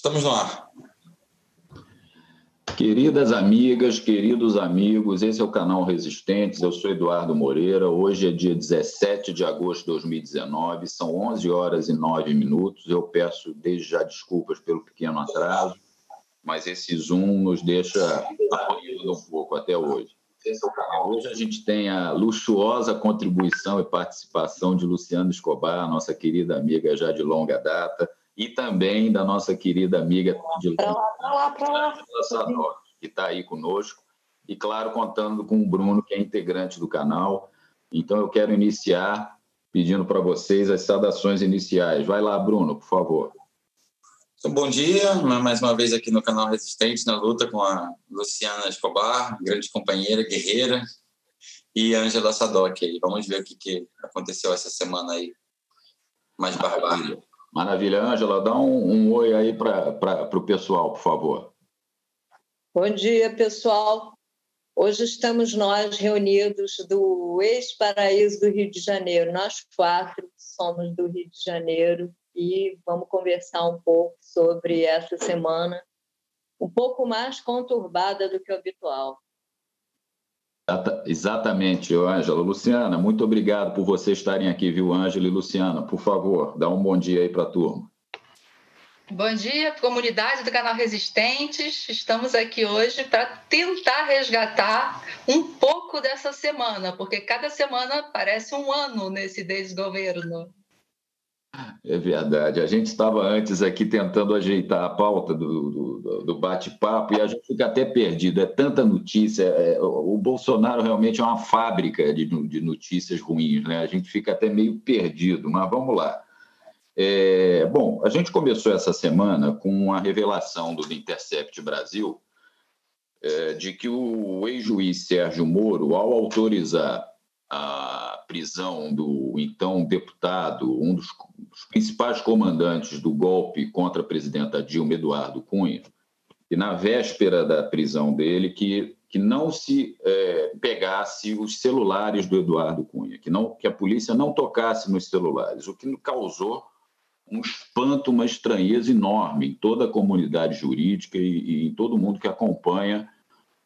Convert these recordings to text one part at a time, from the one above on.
Estamos no ar. Queridas amigas, queridos amigos, esse é o canal Resistentes. Eu sou Eduardo Moreira. Hoje é dia 17 de agosto de 2019, são 11 horas e 9 minutos. Eu peço desde já desculpas pelo pequeno atraso, mas esse Zoom nos deixa apanhando um pouco até hoje. Hoje a gente tem a luxuosa contribuição e participação de Luciano Escobar, nossa querida amiga já de longa data, e também da nossa querida amiga de longa data, que está aí conosco, e claro, contando com o Bruno, que é integrante do canal. Então eu quero iniciar pedindo para vocês as saudações iniciais. Vai lá, Bruno, por favor. Então, bom dia, mais uma vez aqui no canal Resistente, na luta com a Luciana Escobar, grande companheira, guerreira, e a Angela Sadoc. Vamos ver o que, que aconteceu essa semana aí, mais barbárie. Maravilha. Ângela, dá um, um oi aí para o pessoal, por favor. Bom dia, pessoal. Hoje estamos nós reunidos do ex-paraíso do Rio de Janeiro. Nós quatro somos do Rio de Janeiro e vamos conversar um pouco sobre essa semana, um pouco mais conturbada do que o habitual. Exatamente, Ângela. Luciana, muito obrigado por vocês estarem aqui, viu, Ângela e Luciana? Por favor, dá um bom dia aí para a turma. Bom dia, comunidade do canal Resistentes. Estamos aqui hoje para tentar resgatar um pouco dessa semana, porque cada semana parece um ano nesse desgoverno. É verdade. A gente estava antes aqui tentando ajeitar a pauta do, do, do bate-papo e a gente fica até perdido. É tanta notícia. É, o Bolsonaro realmente é uma fábrica de, de, notícias ruins, né? A gente fica até meio perdido, mas vamos lá. É, bom, a gente começou essa semana com a revelação do Intercept Brasil é, de que o ex-juiz Sérgio Moro, ao autorizar a prisão do então deputado, um dos, principais comandantes do golpe contra a presidenta Dilma, Eduardo Cunha, e na véspera da prisão dele, que, que não se é, pegasse os celulares do Eduardo Cunha, que, não, que a polícia não tocasse nos celulares, o que causou um espanto, uma estranheza enorme em toda a comunidade jurídica e, e em todo mundo que acompanha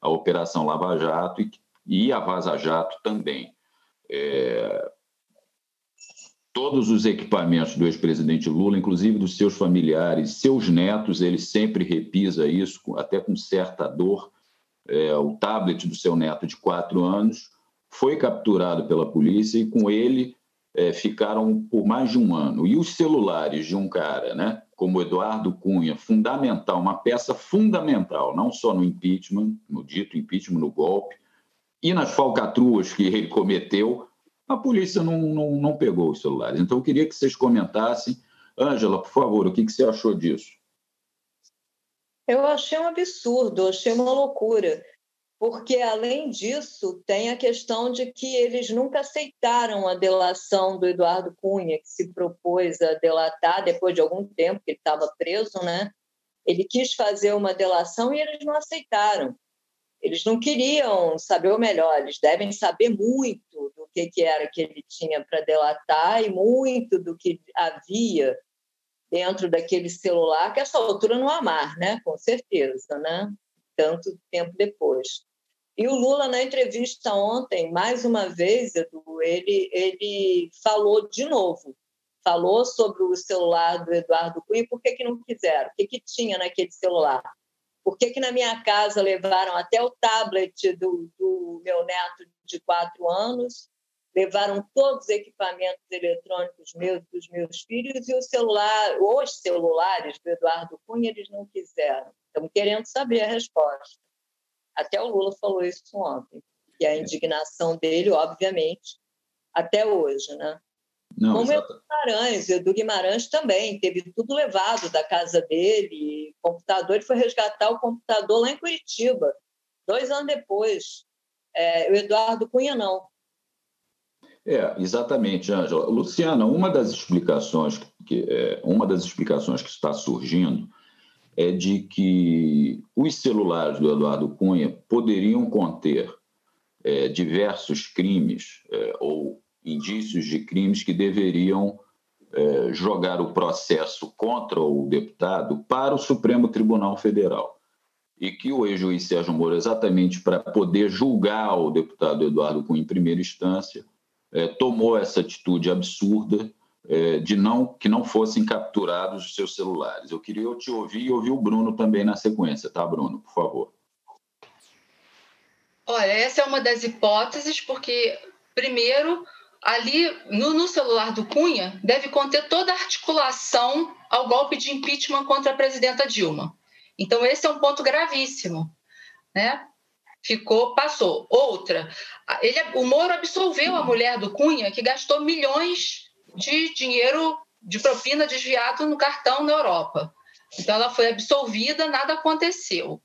a Operação Lava Jato e, e a Vaza Jato também. É, todos os equipamentos do ex-presidente Lula, inclusive dos seus familiares, seus netos, ele sempre repisa isso, até com certa dor. É, o tablet do seu neto de quatro anos foi capturado pela polícia e com ele é, ficaram por mais de um ano. E os celulares de um cara, né, como Eduardo Cunha, fundamental, uma peça fundamental, não só no impeachment, no dito impeachment, no golpe, e nas falcatruas que ele cometeu, a polícia não, não, não pegou os celulares. Então, eu queria que vocês comentassem. Ângela, por favor, o que, que você achou disso? Eu achei um absurdo, achei uma loucura, porque, além disso, tem a questão de que eles nunca aceitaram a delação do Eduardo Cunha, que se propôs a delatar depois de algum tempo que ele estava preso, né? Ele quis fazer uma delação e eles não aceitaram. Eles não queriam saber o melhor, eles devem saber muito do que, que era que ele tinha para delatar e muito do que havia dentro daquele celular, que essa altura não amar, né? Com certeza, né? Tanto tempo depois. E o Lula, na entrevista ontem, mais uma vez, Edu, ele, ele falou de novo. Falou sobre o celular do Eduardo Cunha, por que, que não quiseram? O que, que tinha naquele celular? Por que, que na minha casa levaram até o tablet do, do meu neto de quatro anos, levaram todos os equipamentos eletrônicos meus dos meus filhos e o celular, os celulares do Eduardo Cunha, eles não quiseram. Estamos querendo saber a resposta. Até o Lula falou isso ontem. E a indignação dele, obviamente, até hoje, né? Não, Como exato. Edu Guimarães, Edu Guimarães também teve tudo levado da casa dele, computador, ele foi resgatar o computador lá em Curitiba, dois anos depois. É, o Eduardo Cunha não. É, exatamente, Ângela. Luciana, uma das explicações que é, uma das explicações que está surgindo é de que os celulares do Eduardo Cunha poderiam conter é, diversos crimes é, ou indícios de crimes que deveriam é, jogar o processo contra o deputado para o Supremo Tribunal Federal. E que o ex-juiz Sérgio Moro, exatamente para poder julgar o deputado Eduardo Cunha em primeira instância, é, tomou essa atitude absurda é, de não que não fossem capturados os seus celulares. Eu queria te ouvir e ouvir o Bruno também na sequência, tá, Bruno? Por favor. Olha, essa é uma das hipóteses, porque, primeiro, ali no, no, celular do Cunha deve conter toda a articulação ao golpe de impeachment contra a presidenta Dilma. Então, esse é um ponto gravíssimo. Né? Ficou, passou. Outra, ele, o Moro absolveu a mulher do Cunha, que gastou milhões de dinheiro de propina desviado no cartão na Europa. Então, ela foi absolvida, nada aconteceu.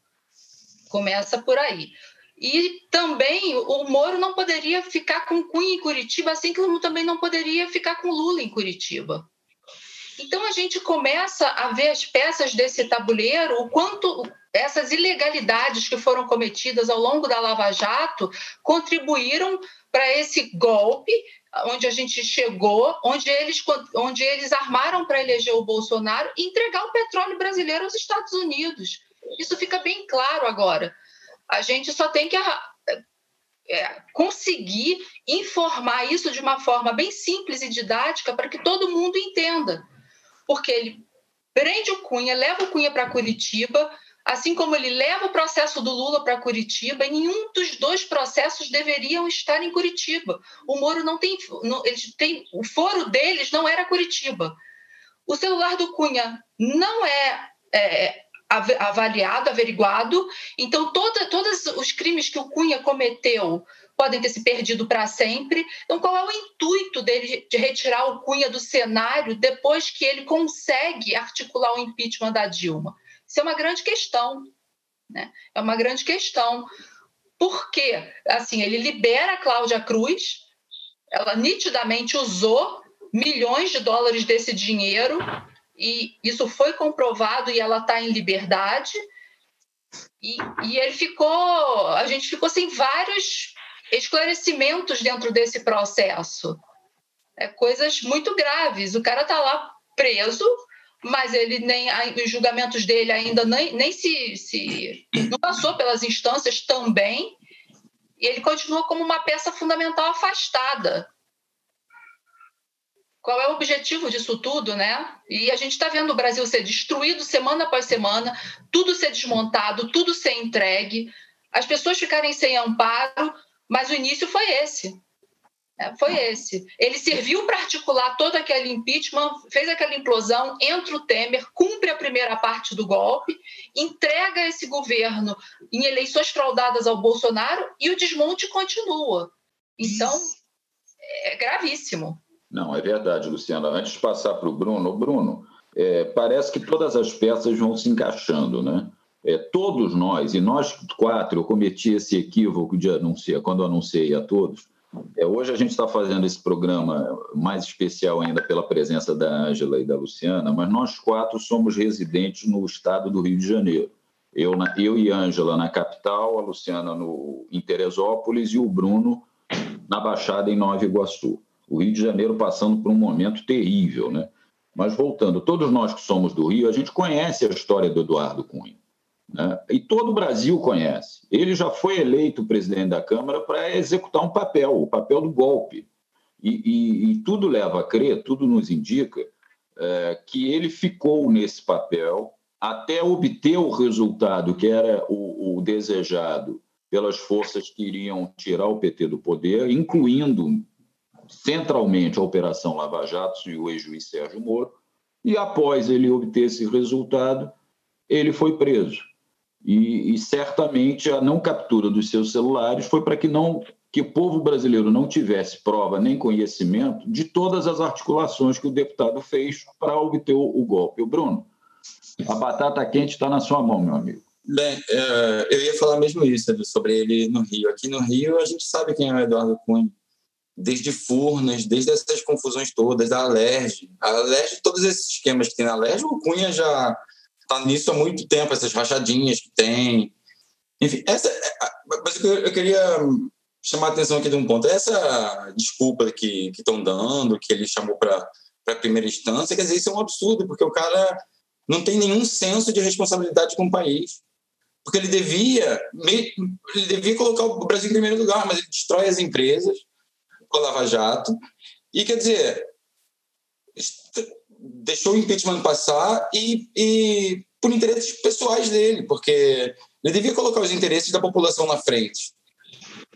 Começa por aí. E também o Moro não poderia ficar com Cunha em Curitiba, assim como também não poderia ficar com Lula em Curitiba. Então a gente começa a ver as peças desse tabuleiro, o quanto essas ilegalidades que foram cometidas ao longo da Lava Jato contribuíram para esse golpe onde a gente chegou, onde eles, onde eles armaram para eleger o Bolsonaro e entregar o petróleo brasileiro aos Estados Unidos. Isso fica bem claro agora. A gente só tem que é, conseguir informar isso de uma forma bem simples e didática para que todo mundo entenda. Porque ele prende o Cunha, leva o Cunha para Curitiba, assim como ele leva o processo do Lula para Curitiba, e nenhum dos dois processos deveriam estar em Curitiba. O Moro não tem, não, eles têm, o foro deles não era Curitiba. O celular do Cunha não é, é avaliado, averiguado. Então, toda, todos os crimes que o Cunha cometeu podem ter se perdido para sempre. Então, qual é o intuito dele de retirar o Cunha do cenário depois que ele consegue articular o impeachment da Dilma? Isso é uma grande questão. Né? É uma grande questão. Porque, assim, ele libera a Cláudia Cruz, ela nitidamente usou milhões de dólares desse dinheiro e isso foi comprovado e ela está em liberdade. E, e ele ficou, a gente ficou sem vários esclarecimentos dentro desse processo. É, coisas muito graves. O cara está lá preso, mas ele nem os julgamentos dele ainda nem, nem se, se não passou pelas instâncias também. E ele continua como uma peça fundamental afastada qual é o objetivo disso tudo, né? E a gente está vendo o Brasil ser destruído semana após semana, tudo ser desmontado, tudo ser entregue, as pessoas ficarem sem amparo, mas o início foi esse. É, foi esse. Ele serviu para articular todo aquele impeachment, fez aquela implosão, entra o Temer, cumpre a primeira parte do golpe, entrega esse governo em eleições fraudadas ao Bolsonaro e o desmonte continua. Então, é gravíssimo. Não, é verdade, Luciana. Antes de passar para o Bruno, Bruno, é, parece que todas as peças vão se encaixando, né? É, todos nós, e nós quatro, eu cometi esse equívoco de anunciar, quando anunciei a todos. É, hoje a gente está fazendo esse programa mais especial ainda pela presença da Ângela e da Luciana, mas nós quatro somos residentes no estado do Rio de Janeiro. Eu, na, eu e Ângela na capital, a Luciana no, em Teresópolis e o Bruno na Baixada em Nova Iguaçu o Rio de Janeiro passando por um momento terrível, né? Mas voltando, todos nós que somos do Rio, a gente conhece a história do Eduardo Cunha. Né? E todo o Brasil conhece. Ele já foi eleito presidente da Câmara para executar um papel, o papel do golpe. E, e, e tudo leva a crer, tudo nos indica é, que ele ficou nesse papel até obter o resultado que era o, o desejado pelas forças que iriam tirar o PT do poder, incluindo centralmente a Operação Lava Jato e o ex-juiz Sérgio Moro, e após ele obter esse resultado, ele foi preso. E, e, certamente a não captura dos seus celulares foi para que não que o povo brasileiro não tivesse prova nem conhecimento de todas as articulações que o deputado fez para obter o, o golpe. O Bruno, a batata quente está na sua mão, meu amigo. Bem, é, eu ia falar mesmo isso sobre ele no Rio. Aqui no Rio a gente sabe quem é o Eduardo Cunha desde Furnas, desde essas confusões todas, da Alerj. A Alerj, todos esses esquemas que tem na Alerj, o Cunha já está nisso há muito tempo, essas rachadinhas que tem. Enfim, essa, mas eu queria chamar a atenção aqui de um ponto. Essa desculpa que estão dando, que ele chamou para a primeira instância, quer dizer, isso é um absurdo, porque o cara não tem nenhum senso de responsabilidade com o país. Porque ele devia, ele devia colocar o Brasil em primeiro lugar, mas ele destrói as empresas com a Lava Jato. E, quer dizer, deixou o impeachment passar e, e por interesses pessoais dele, porque ele devia colocar os interesses da população na frente.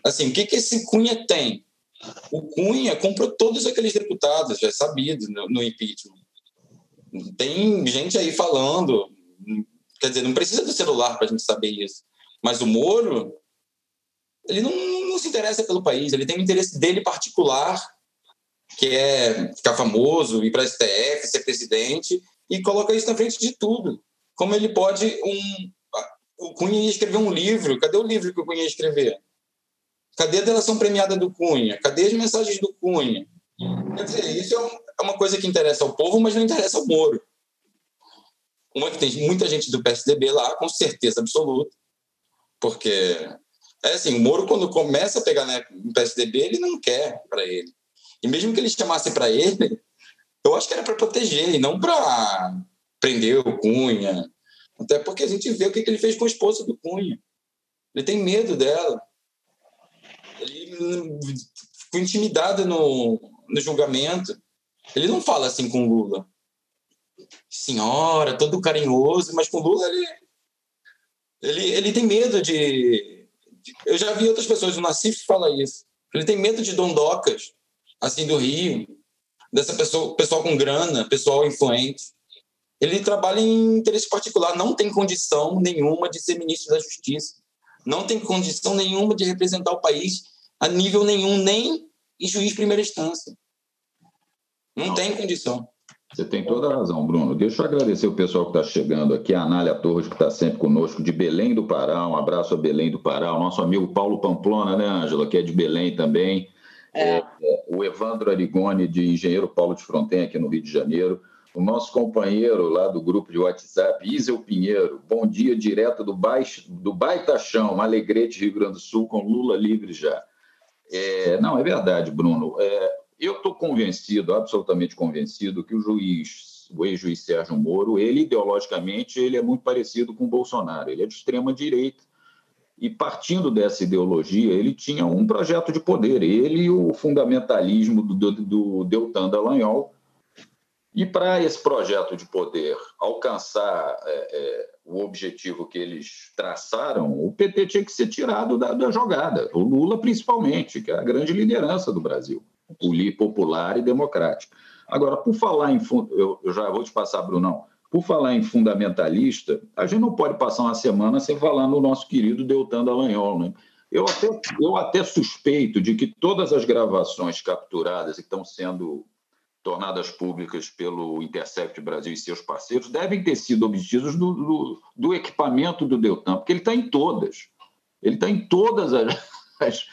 Assim, o que, que esse Cunha tem? O Cunha comprou todos aqueles deputados, já é sabido, no, no impeachment. Tem gente aí falando, quer dizer, não precisa do celular para a gente saber isso. Mas o Moro, ele não, não se interessa pelo país, ele tem um interesse dele particular, que é ficar famoso, ir para a STF, ser presidente, e coloca isso na frente de tudo. Como ele pode um, o Cunha ia escrever um livro. Cadê o livro que o Cunha ia escrever? Cadê a delação premiada do Cunha? Cadê as mensagens do Cunha? Quer dizer, isso é, é uma coisa que interessa ao povo, mas não interessa ao Moro. Uma que tem muita gente do PSDB lá, com certeza absoluta, porque é assim, o Moro quando começa a pegar né, no PSDB, ele não quer para ele. E mesmo que ele chamasse para ele, eu acho que era para proteger e não para prender o Cunha, até porque a gente vê o que ele fez com a esposa do Cunha. Ele tem medo dela. Ele ficou intimidado no, no julgamento. Ele não fala assim com Lula. Senhora, todo carinhoso, mas com Lula ele, ele, ele tem medo de Eu já vi outras pessoas, o Nassif fala isso. Ele tem medo de dondocas, assim, do Rio, dessa pessoa, pessoal com grana, pessoal influente ele trabalha em interesse particular, não tem condição nenhuma de ser ministro da Justiça, não tem condição nenhuma de representar o país a nível nenhum, nem em juiz primeira instância. Não, não. tem condição. Você tem toda a razão, Bruno. Deixa eu agradecer o pessoal que está chegando aqui, a Anália Torres, que está sempre conosco, de Belém do Pará. Um abraço a Belém do Pará. O nosso amigo Paulo Pamplona, né, Ângela, que é de Belém também. É. É, o Evandro Arigoni, de Engenheiro Paulo de Fronten, aqui no Rio de Janeiro o nosso companheiro lá do grupo de WhatsApp, Isel Pinheiro, bom dia, direto do, baixo, do Baitachão, Alegrete, Rio Grande do Sul, com Lula livre já. É, não, é verdade, Bruno. É, eu estou convencido, absolutamente convencido, que o juiz, o ex-juiz Sérgio Moro, ele ideologicamente ele é muito parecido com o Bolsonaro. Ele é de extrema direita e partindo dessa ideologia, ele tinha um projeto de poder. Ele e o fundamentalismo do, do, do Deltan Dallagnol e para esse projeto de poder alcançar é, é, o objetivo que eles traçaram, o PT tinha que ser tirado da, da, jogada, o Lula principalmente, que é a grande liderança do Brasil, popular e democrática. Agora, por falar em. Eu, já vou te passar, Brunão. Por falar em fundamentalista, a gente não pode passar uma semana sem falar no nosso querido Deltan Dallagnol, né? Eu até, eu até suspeito de que todas as gravações capturadas e que estão sendo tornadas públicas pelo Intercept Brasil e seus parceiros, devem ter sido obtidos do, do, do equipamento do Deltan, porque ele está em todas. Ele está em todas as, as,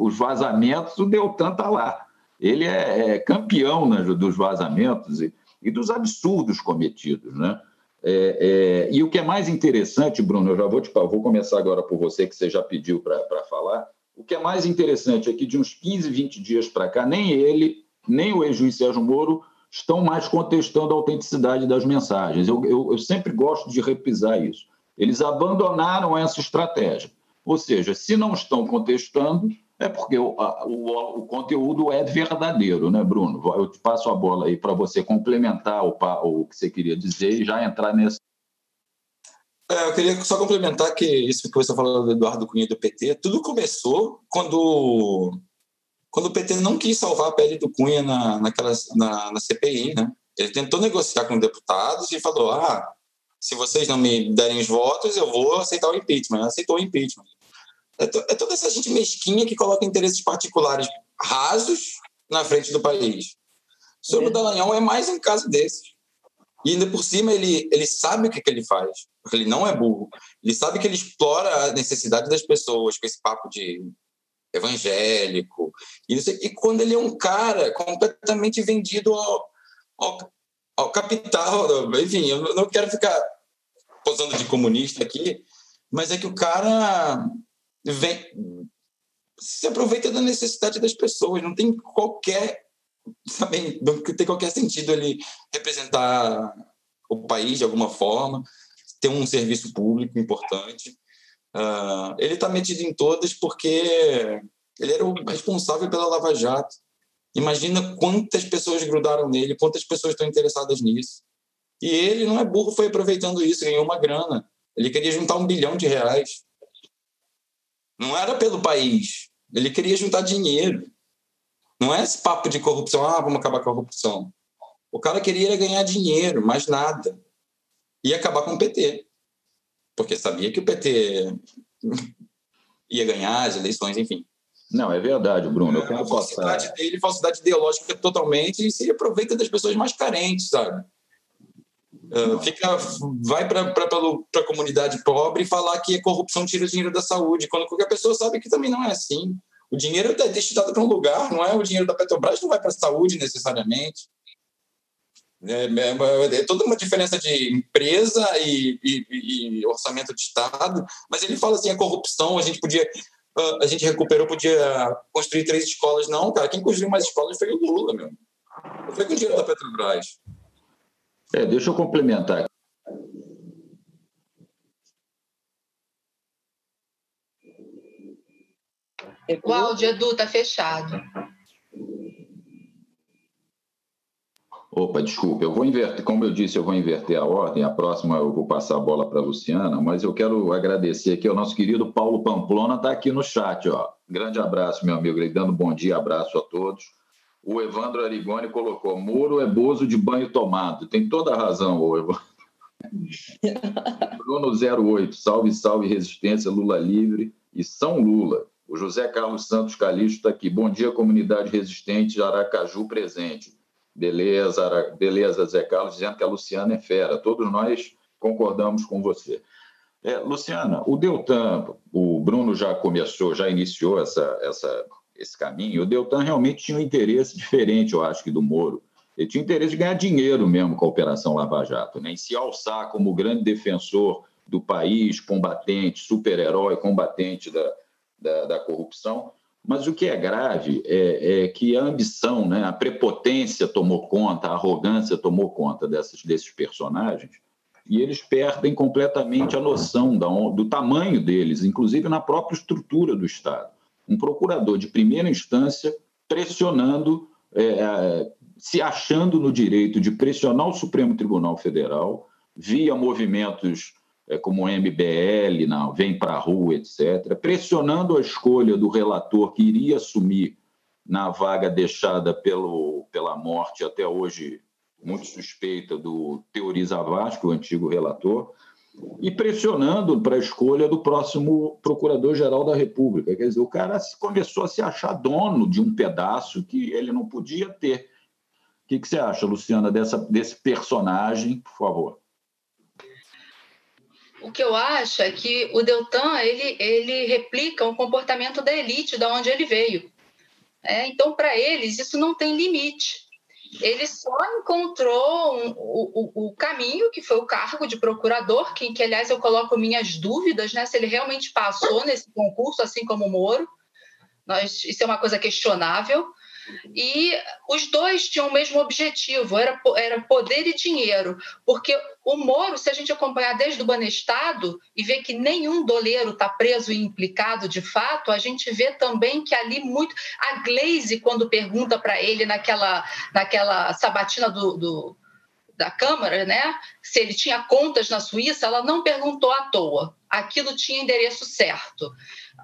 os vazamentos, o Deltan está lá. Ele é, é campeão né, dos vazamentos e, e, dos absurdos cometidos. Né? É, é, e o que é mais interessante, Bruno, eu já vou, te, vou começar agora por você, que você já pediu para falar. O que é mais interessante é que de uns 15, 20 dias para cá, nem ele nem o ex-juiz Sérgio Moro estão mais contestando a autenticidade das mensagens. Eu, eu, eu sempre gosto de repisar isso. Eles abandonaram essa estratégia. Ou seja, se não estão contestando, é porque o, a, o, o, conteúdo é verdadeiro, né, Bruno? Eu te passo a bola aí para você complementar o, o, que você queria dizer e já entrar nessa. É, eu queria só complementar que isso que você falou do Eduardo Cunha do PT, tudo começou quando quando o PT não quis salvar a pele do Cunha na, naquela, na, na CPI, né? Ele tentou negociar com deputados e falou: ah, se vocês não me derem os votos, eu vou aceitar o impeachment. Aceitou o impeachment. É, é toda essa gente mesquinha que coloca interesses particulares rasos na frente do país. Sobre é. o Dallagnol é mais um caso desses. E ainda por cima ele, ele sabe o que, que ele faz, porque ele não é burro. Ele sabe que ele explora a necessidade das pessoas com esse papo de evangélico. E, e quando ele é um cara completamente vendido ao, ao, ao capital, enfim, eu não quero ficar posando de comunista aqui, mas é que o cara vem se aproveita da necessidade das pessoas, não tem qualquer não tem qualquer sentido ele representar o país de alguma forma, ter um serviço público importante. Uh, ele está metido em todas porque ele era o responsável pela Lava Jato. Imagina quantas pessoas grudaram nele, quantas pessoas estão interessadas nisso. E ele não é burro, foi aproveitando isso, ganhou uma grana. Ele queria juntar um bilhão de reais. Não era pelo país. Ele queria juntar dinheiro. Não é esse papo de corrupção, ah, vamos acabar com a corrupção. O cara queria ganhar dinheiro, mais nada. E acabar com o PT. Porque sabia que o PT ia ganhar as eleições, enfim. Não, é verdade, Bruno. Eu quero a falsidade passar... dele, falsidade ideológica totalmente, e se aproveita das pessoas mais carentes, sabe? Uh, fica, vai para a comunidade pobre falar que a corrupção tira o dinheiro da saúde, quando qualquer pessoa sabe que também não é assim. O dinheiro é destinado para um lugar, não é o dinheiro da Petrobras, não vai para a saúde necessariamente. É, é, é, toda uma diferença de empresa e, e, e, orçamento de Estado, mas ele fala assim, a corrupção, a gente podia, ah, a gente recuperou, podia construir três escolas. Não, cara, quem construiu mais escolas foi o Lula, meu. foi com o dinheiro da Petrobras. É, deixa eu complementar. O áudio, Edu, tá fechado. Opa, desculpa, eu vou inverter, como eu disse, eu vou inverter a ordem, a próxima eu vou passar a bola para a Luciana, mas eu quero agradecer aqui ao nosso querido Paulo Pamplona, está aqui no chat, ó. Grande abraço, meu amigo, ele dando bom dia, abraço a todos. O Evandro Arigoni colocou: Moro é bozo de banho tomado. Tem toda a razão, o Evandro. Bruno 08, salve, salve, resistência, Lula livre e São Lula. O José Carlos Santos Calixto está aqui. Bom dia, comunidade resistente Aracaju presente. Beleza, Ara... beleza, Zé Carlos, dizendo que a Luciana é fera. Todos nós concordamos com você. É, Luciana, o Deltan, o Bruno já começou, já iniciou essa, essa esse caminho, o Deltan realmente tinha um interesse diferente, eu acho, que do Moro. Ele tinha interesse de ganhar dinheiro mesmo com a Operação Lava Jato, né? em se alçar como grande defensor do país, combatente, super-herói, combatente da, da, da, corrupção. Mas o que é grave é, é, que a ambição, né, a prepotência tomou conta, a arrogância tomou conta dessas, desses personagens, e eles perdem completamente a noção da, do tamanho deles, inclusive na própria estrutura do Estado um procurador de primeira instância pressionando, é, é, se achando no direito de pressionar o Supremo Tribunal Federal via movimentos é, como MBL, não, Vem para a Rua, etc., pressionando a escolha do relator que iria assumir na vaga deixada pelo, pela morte, até hoje muito suspeita, do Teoriza Vasco, o antigo relator, e pressionando para a escolha do próximo procurador-geral da República. Quer dizer, o cara começou a se achar dono de um pedaço que ele não podia ter. O que, que você acha, Luciana, dessa, desse personagem, por favor? O que eu acho é que o Deltan ele, ele replica o comportamento da elite da onde ele veio. É, então, para eles, isso não tem limite ele só encontrou um, o, o, caminho, que foi o cargo de procurador, que, que, aliás, eu coloco minhas dúvidas né, se ele realmente passou nesse concurso, assim como o Moro. Nós, isso é uma coisa questionável. E os dois tinham o mesmo objetivo, era, era poder e dinheiro, porque o Moro, se a gente acompanhar desde o Banestado e ver que nenhum doleiro está preso e implicado de fato, a gente vê também que ali muito. A Glaze, quando pergunta para ele naquela, naquela sabatina do, do da Câmara, né? Se ele tinha contas na Suíça, ela não perguntou à toa. Aquilo tinha endereço certo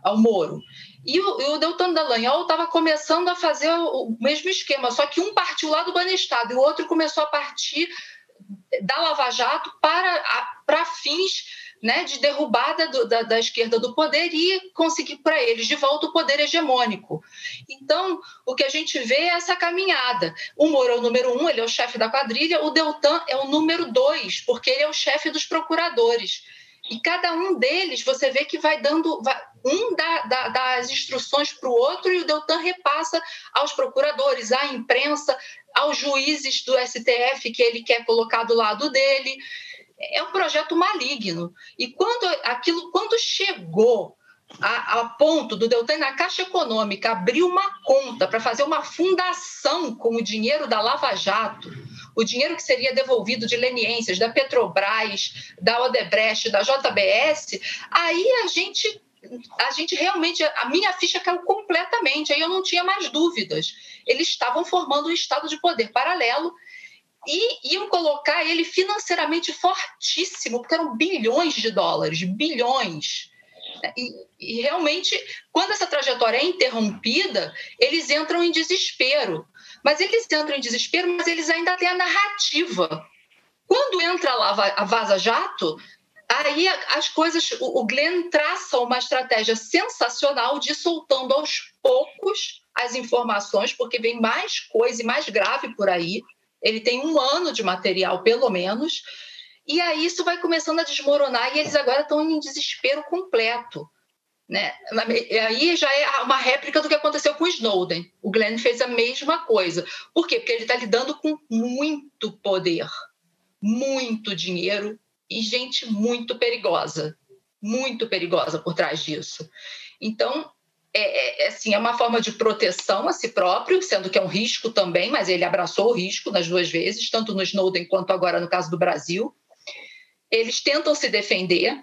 ao Moro. E o, e o Deltan Dallagnol estava começando a fazer o, mesmo esquema, só que um partiu lá do Banestado e o outro começou a partir da Lava Jato para, para fins né, de derrubada do, da, da, esquerda do poder e conseguir para eles de volta o poder hegemônico. Então, o que a gente vê é essa caminhada. O Moro é o número um, ele é o chefe da quadrilha, o Deltan é o número dois, porque ele é o chefe dos procuradores. E cada um deles, você vê que vai dando. Vai, um dá, dá, dá as instruções para o outro e o Deltan repassa aos procuradores, à imprensa, aos juízes do STF que ele quer colocar do lado dele. É um projeto maligno. E quando aquilo, quando chegou a, a, ponto do Deltan na Caixa Econômica abrir uma conta para fazer uma fundação com o dinheiro da Lava Jato, o dinheiro que seria devolvido de leniências da Petrobras, da Odebrecht, da JBS, aí a gente a gente realmente, a minha ficha caiu completamente, aí eu não tinha mais dúvidas. Eles estavam formando um estado de poder paralelo e iam colocar ele financeiramente fortíssimo, porque eram bilhões de dólares, bilhões. E, e, realmente, quando essa trajetória é interrompida, eles entram em desespero. Mas eles entram em desespero, mas eles ainda têm a narrativa. Quando entra lá a Vaza Jato, aí as coisas. O Glenn traça uma estratégia sensacional de soltando aos poucos as informações, porque vem mais coisa e mais grave por aí. Ele tem um ano de material, pelo menos e aí isso vai começando a desmoronar e eles agora estão em desespero completo. Né? Aí já é uma réplica do que aconteceu com Snowden. O Glenn fez a mesma coisa. Por quê? Porque ele está lidando com muito poder, muito dinheiro e gente muito perigosa. Muito perigosa por trás disso. Então, é, é, assim, é uma forma de proteção a si próprio, sendo que é um risco também, mas ele abraçou o risco nas duas vezes, tanto no Snowden quanto agora no caso do Brasil eles tentam se defender.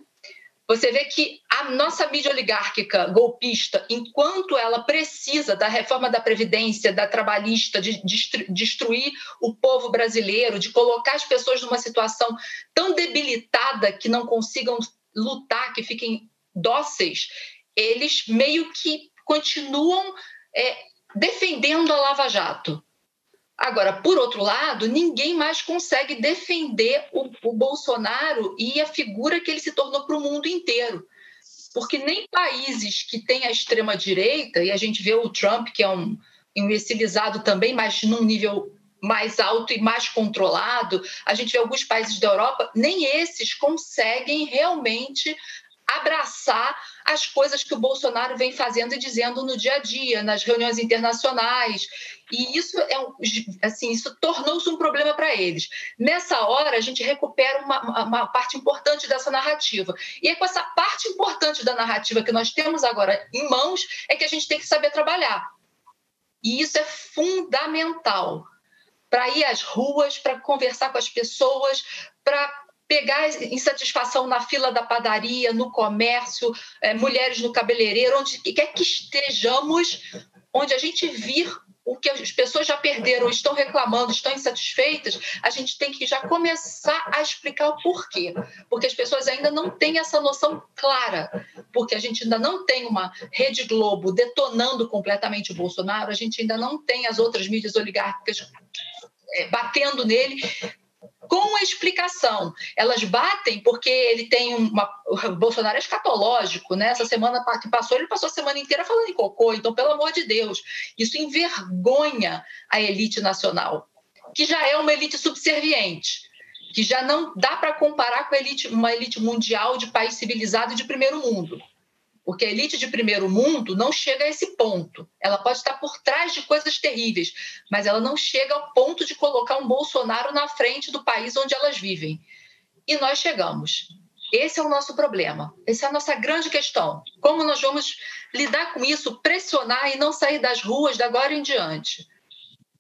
Você vê que a nossa mídia oligárquica golpista, enquanto ela precisa da reforma da Previdência, da trabalhista, de destruir o povo brasileiro, de colocar as pessoas numa situação tão debilitada que não consigam lutar, que fiquem dóceis, eles meio que continuam é, defendendo a Lava Jato. Agora, por outro lado, ninguém mais consegue defender o, o Bolsonaro e a figura que ele se tornou para o mundo inteiro. Porque nem países que têm a extrema-direita, e a gente vê o Trump, que é um imbecilizado também, mas num nível mais alto e mais controlado, a gente vê alguns países da Europa, nem esses conseguem realmente abraçar as coisas que o Bolsonaro vem fazendo e dizendo no dia a dia, nas reuniões internacionais. E isso é assim, isso tornou-se um problema para eles. Nessa hora, a gente recupera uma, uma, parte importante dessa narrativa. E é com essa parte importante da narrativa que nós temos agora em mãos é que a gente tem que saber trabalhar. E isso é fundamental para ir às ruas, para conversar com as pessoas, para pegar insatisfação na fila da padaria, no comércio, é, mulheres no cabeleireiro, onde quer que estejamos, onde a gente vir o que as pessoas já perderam, estão reclamando, estão insatisfeitas, a gente tem que já começar a explicar o porquê. Porque as pessoas ainda não têm essa noção clara, porque a gente ainda não tem uma Rede Globo detonando completamente o Bolsonaro, a gente ainda não tem as outras mídias oligárquicas é, batendo nele com a explicação. Elas batem porque ele tem uma. O Bolsonaro é escatológico, né? Essa semana que passou, ele passou a semana inteira falando em cocô. Então, pelo amor de Deus, isso envergonha a elite nacional, que já é uma elite subserviente, que já não dá para comparar com elite, uma elite mundial de país civilizado de primeiro mundo. Porque a elite de primeiro mundo não chega a esse ponto. Ela pode estar por trás de coisas terríveis, mas ela não chega ao ponto de colocar um Bolsonaro na frente do país onde elas vivem. E nós chegamos. Esse é o nosso problema. Essa é a nossa grande questão. Como nós vamos lidar com isso, pressionar e não sair das ruas da agora em diante?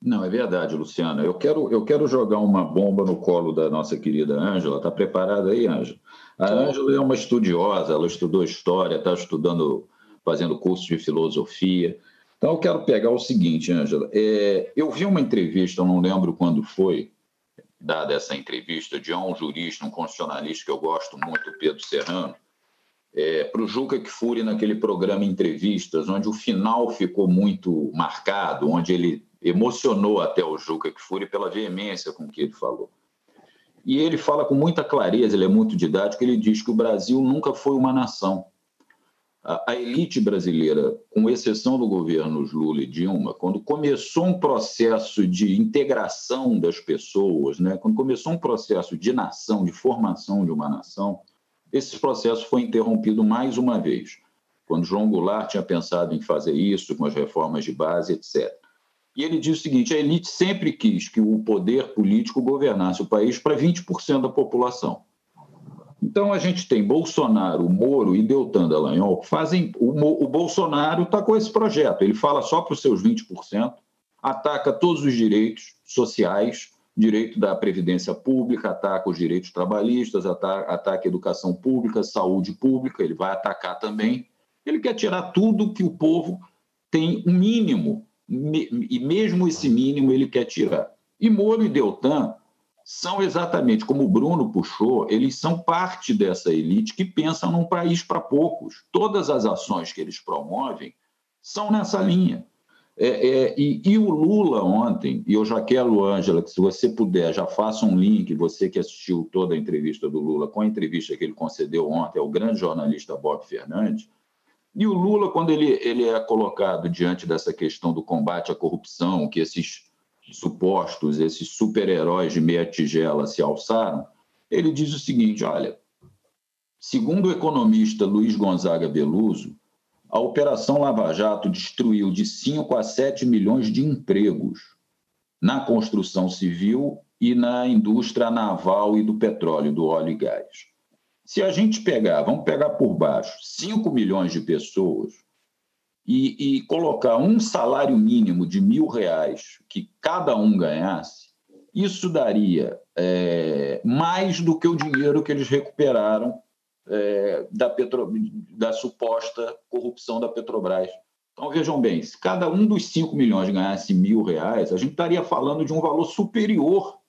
Não, é verdade, Luciana. Eu quero, eu quero jogar uma bomba no colo da nossa querida Ângela. Está preparada aí, Ângela? A Ângela é uma estudiosa, ela estudou história, está estudando, fazendo curso de filosofia. Então, eu quero pegar o seguinte, Ângela. É, eu vi uma entrevista, não lembro quando foi, dada essa entrevista, de um jurista, um constitucionalista que eu gosto muito, Pedro Serrano, é, para o Juca Kfouri naquele programa Entrevistas, onde o final ficou muito marcado, onde ele emocionou até o Juca Kfouri pela veemência com que ele falou. E ele fala com muita clareza, ele é muito didático, ele diz que o Brasil nunca foi uma nação. A elite brasileira, com exceção do governo Lula e Dilma, quando começou um processo de integração das pessoas, né, quando começou um processo de nação, de formação de uma nação, esse processo foi interrompido mais uma vez, quando João Goulart tinha pensado em fazer isso com as reformas de base, etc. E ele diz o seguinte: a elite sempre quis que o poder político governasse o país para 20% da população. Então a gente tem Bolsonaro, Moro e Deltan Dallagnol fazem. O, o Bolsonaro está com esse projeto, ele fala só para os seus 20%, ataca todos os direitos sociais, direito da previdência pública, ataca os direitos trabalhistas, ataca, ataca a educação pública, saúde pública, ele vai atacar também. Ele quer tirar tudo que o povo tem um mínimo, e mesmo esse mínimo ele quer tirar. E Moro e Deltan são exatamente como o Bruno puxou, eles são parte dessa elite que pensa num país para poucos. Todas as ações que eles promovem são nessa linha. É, é, e, e, o Lula ontem, e eu já quero, Ângela, que se você puder, já faça um link, você que assistiu toda a entrevista do Lula, com a entrevista que ele concedeu ontem ao grande jornalista Bob Fernandes, e o Lula, quando ele, ele é colocado diante dessa questão do combate à corrupção, que esses supostos, esses super-heróis de meia tigela se alçaram, ele diz o seguinte: olha, segundo o economista Luiz Gonzaga Beluso, a Operação Lava Jato destruiu de 5 a 7 milhões de empregos na construção civil e na indústria naval e do petróleo, do óleo e gás. Se a gente pegar, vamos pegar por baixo, 5 milhões de pessoas e, e colocar um salário mínimo de mil reais que cada um ganhasse, isso daria é, mais do que o dinheiro que eles recuperaram é, da, Petro, da suposta corrupção da Petrobras. Então, vejam bem, se cada um dos 5 milhões ganhasse mil reais, a gente estaria falando de um valor superior.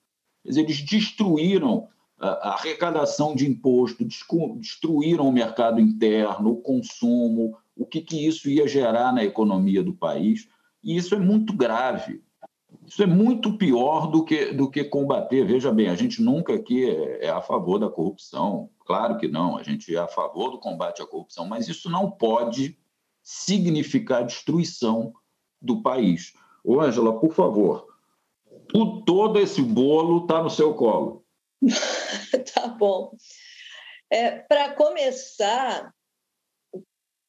Eles destruíram a arrecadação de imposto, destruíram o mercado interno, o consumo, o que, que isso ia gerar na economia do país. E isso é muito grave. Isso é muito pior do que, do que combater. Veja bem, a gente nunca aqui é, é a favor da corrupção. Claro que não, a gente é a favor do combate à corrupção, mas isso não pode significar destruição do país. Ô, Ângela, por favor, o, todo esse bolo está no seu colo. tá bom. É, Para começar,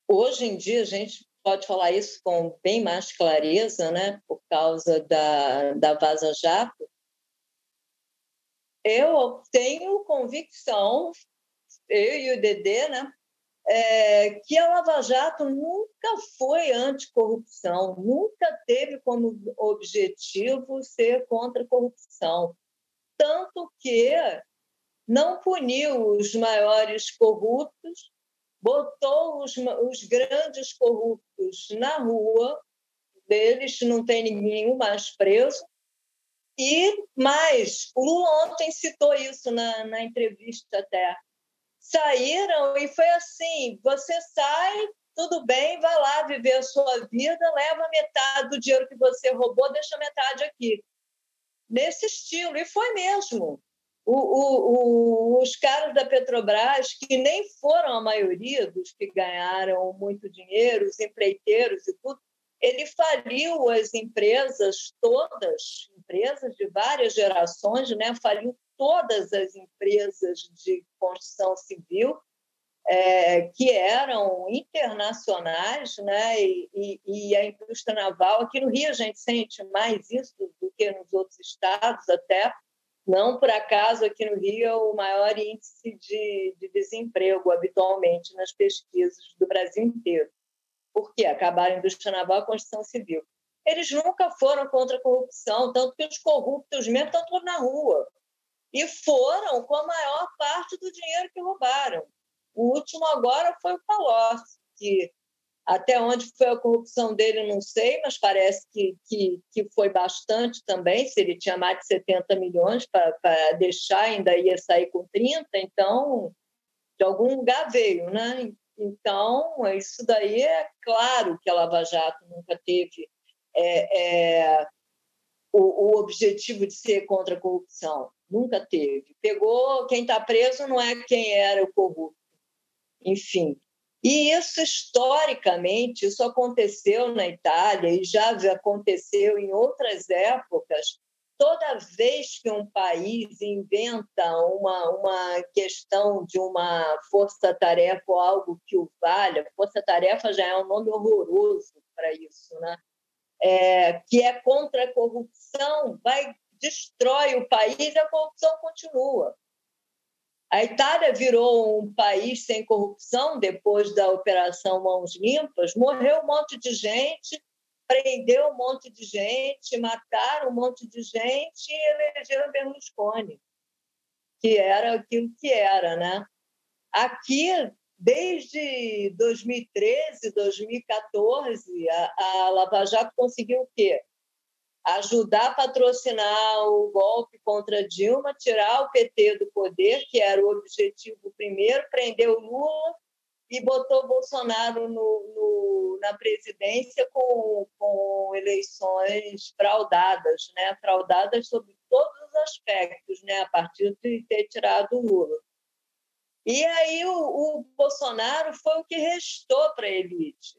hoje em dia a gente pode falar isso com bem mais clareza, né, por causa da, da Vaza Jato, eu tenho convicção, eu e o Dedê, né, é, que a Lava Jato nunca foi anticorrupção, nunca teve como objetivo ser contra a corrupção. Tanto que não puniu os maiores corruptos, botou os, os grandes corruptos na rua, deles não tem nenhum mais preso. E mais, o Lula ontem citou isso na, na entrevista até. Saíram e foi assim: você sai, tudo bem, vai lá viver a sua vida, leva metade do dinheiro que você roubou, deixa metade aqui. Nesse estilo, e foi mesmo o, o, o, os caras da Petrobras, que nem foram a maioria dos que ganharam muito dinheiro, os empreiteiros e tudo, ele faliu as empresas todas, empresas de várias gerações, né? faliu todas as empresas de construção civil, é, que eram internacionais, né? E, e, e, a indústria naval. Aqui no Rio a gente sente mais isso do que nos outros estados até, não por acaso aqui no Rio é o maior índice de, de desemprego habitualmente nas pesquisas do Brasil inteiro. Por quê? Acabaram a indústria naval e a construção civil. Eles nunca foram contra a corrupção, tanto que os corruptos mesmo estão todos na rua. E foram com a maior parte do dinheiro que roubaram. O último agora foi o Palocci, que até onde foi a corrupção dele, não sei, mas parece que, que, que foi bastante também. Se ele tinha mais de 70 milhões para deixar, ainda ia sair com 30, então de algum lugar veio, né? Então, isso daí é claro que a Lava Jato nunca teve é, é, o, o objetivo de ser contra a corrupção. Nunca teve. Pegou quem está preso não é quem era o corrupto. Enfim, e isso, historicamente, isso aconteceu na Itália e já aconteceu em outras épocas. Toda vez que um país inventa uma, uma questão de uma força-tarefa ou algo que o valha, força-tarefa já é um nome horroroso para isso, né? É, que é contra a corrupção, vai destrói o país a corrupção continua. A Itália virou um país sem corrupção depois da Operação Mãos Limpas, morreu um monte de gente, prendeu um monte de gente, mataram um monte de gente e elegeram Berlusconi, que era aquilo que era, né? Aqui, desde 2013, 2014, a, a Lava Jato conseguiu o quê? Ajudar a patrocinar o golpe contra Dilma, tirar o PT do poder, que era o objetivo primeiro, prender o Lula e botou Bolsonaro no, no, na presidência com, com eleições fraudadas, né? fraudadas sobre todos os aspectos, né? a partir de ter tirado o Lula. E aí o, o Bolsonaro foi o que restou para a elite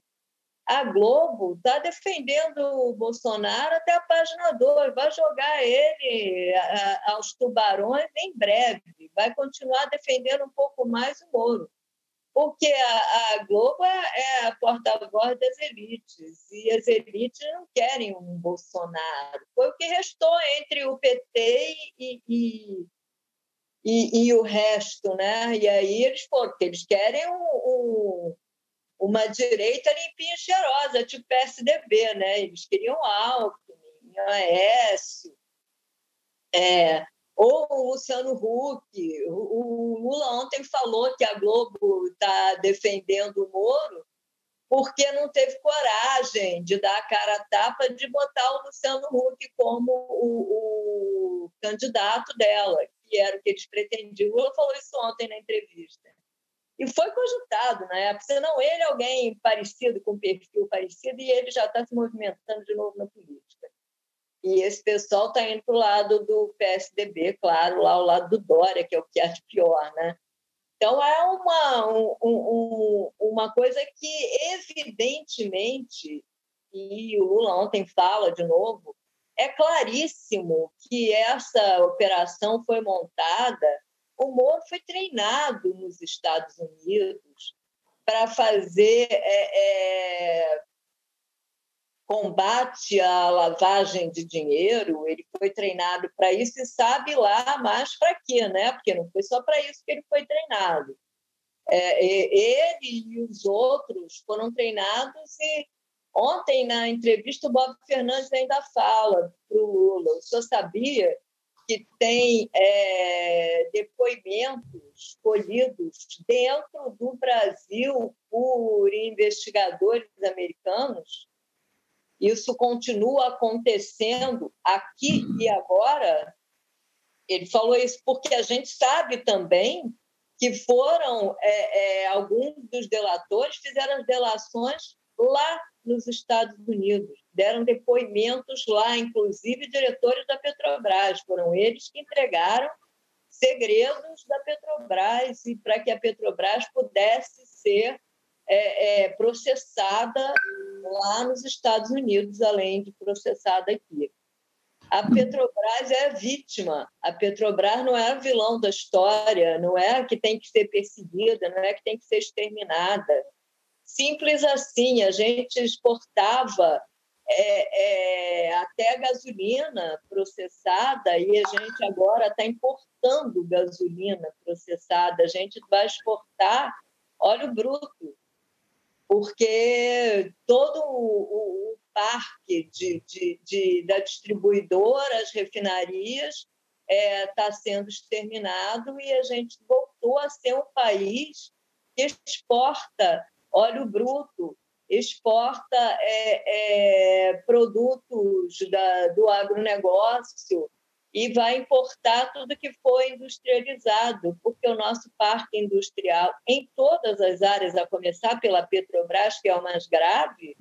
a Globo está defendendo o Bolsonaro até a página 2, vai jogar ele aos tubarões em breve, vai continuar defendendo um pouco mais o Moro, porque a, Globo é, é a porta-voz das elites, e as elites não querem um Bolsonaro. Foi o que restou entre o PT e, e, e, e o resto, né? E aí eles foram, porque eles querem um, um uma direita limpinha e cheirosa, tipo PSDB, né? Eles queriam Alckmin, Aécio, é, ou o Luciano Huck. O, o Lula ontem falou que a Globo está defendendo o Moro porque não teve coragem de dar a cara a tapa de botar o Luciano Huck como o, o candidato dela, que era o que eles pretendiam. O Lula falou isso ontem na entrevista. E foi cogitado na época, senão ele é alguém parecido, com perfil parecido, e ele já está se movimentando de novo na política. E esse pessoal está indo para o lado do PSDB, claro, lá ao lado do Dória, que é o que é de pior, né? Então, é uma, um, um, uma coisa que, evidentemente, e o Lula ontem fala de novo, é claríssimo que essa operação foi montada o Moro foi treinado nos Estados Unidos para fazer é, é, combate à lavagem de dinheiro. Ele foi treinado para isso e sabe lá mais para quê, né? Porque não foi só para isso que ele foi treinado. É, ele e os outros foram treinados e ontem na entrevista o Bob Fernandes ainda fala para o Lula. Senhor sabia que tem é, depoimentos colhidos dentro do Brasil por investigadores americanos. Isso continua acontecendo aqui e agora. Ele falou isso porque a gente sabe também que foram é, é, alguns dos delatores fizeram as delações lá nos Estados Unidos. Deram depoimentos lá, inclusive diretores da Petrobras. Foram eles que entregaram segredos da Petrobras e para que a Petrobras pudesse ser é, é, processada lá nos Estados Unidos, além de processada aqui. A Petrobras é a vítima. A Petrobras não é a vilão da história, não é a que tem que ser perseguida, não é a que tem que ser exterminada. Simples assim, a gente exportava é, é, até gasolina processada e a gente agora está importando gasolina processada. A gente vai exportar óleo bruto, porque todo o, o parque de, de, de, da distribuidora, as refinarias, está é, tá sendo exterminado e a gente voltou a ser um país que exporta óleo bruto, exporta é, é, produtos da, do agronegócio e vai importar tudo que foi industrializado, porque o nosso parque industrial, em todas as áreas, a começar pela Petrobras, que é o mais grave,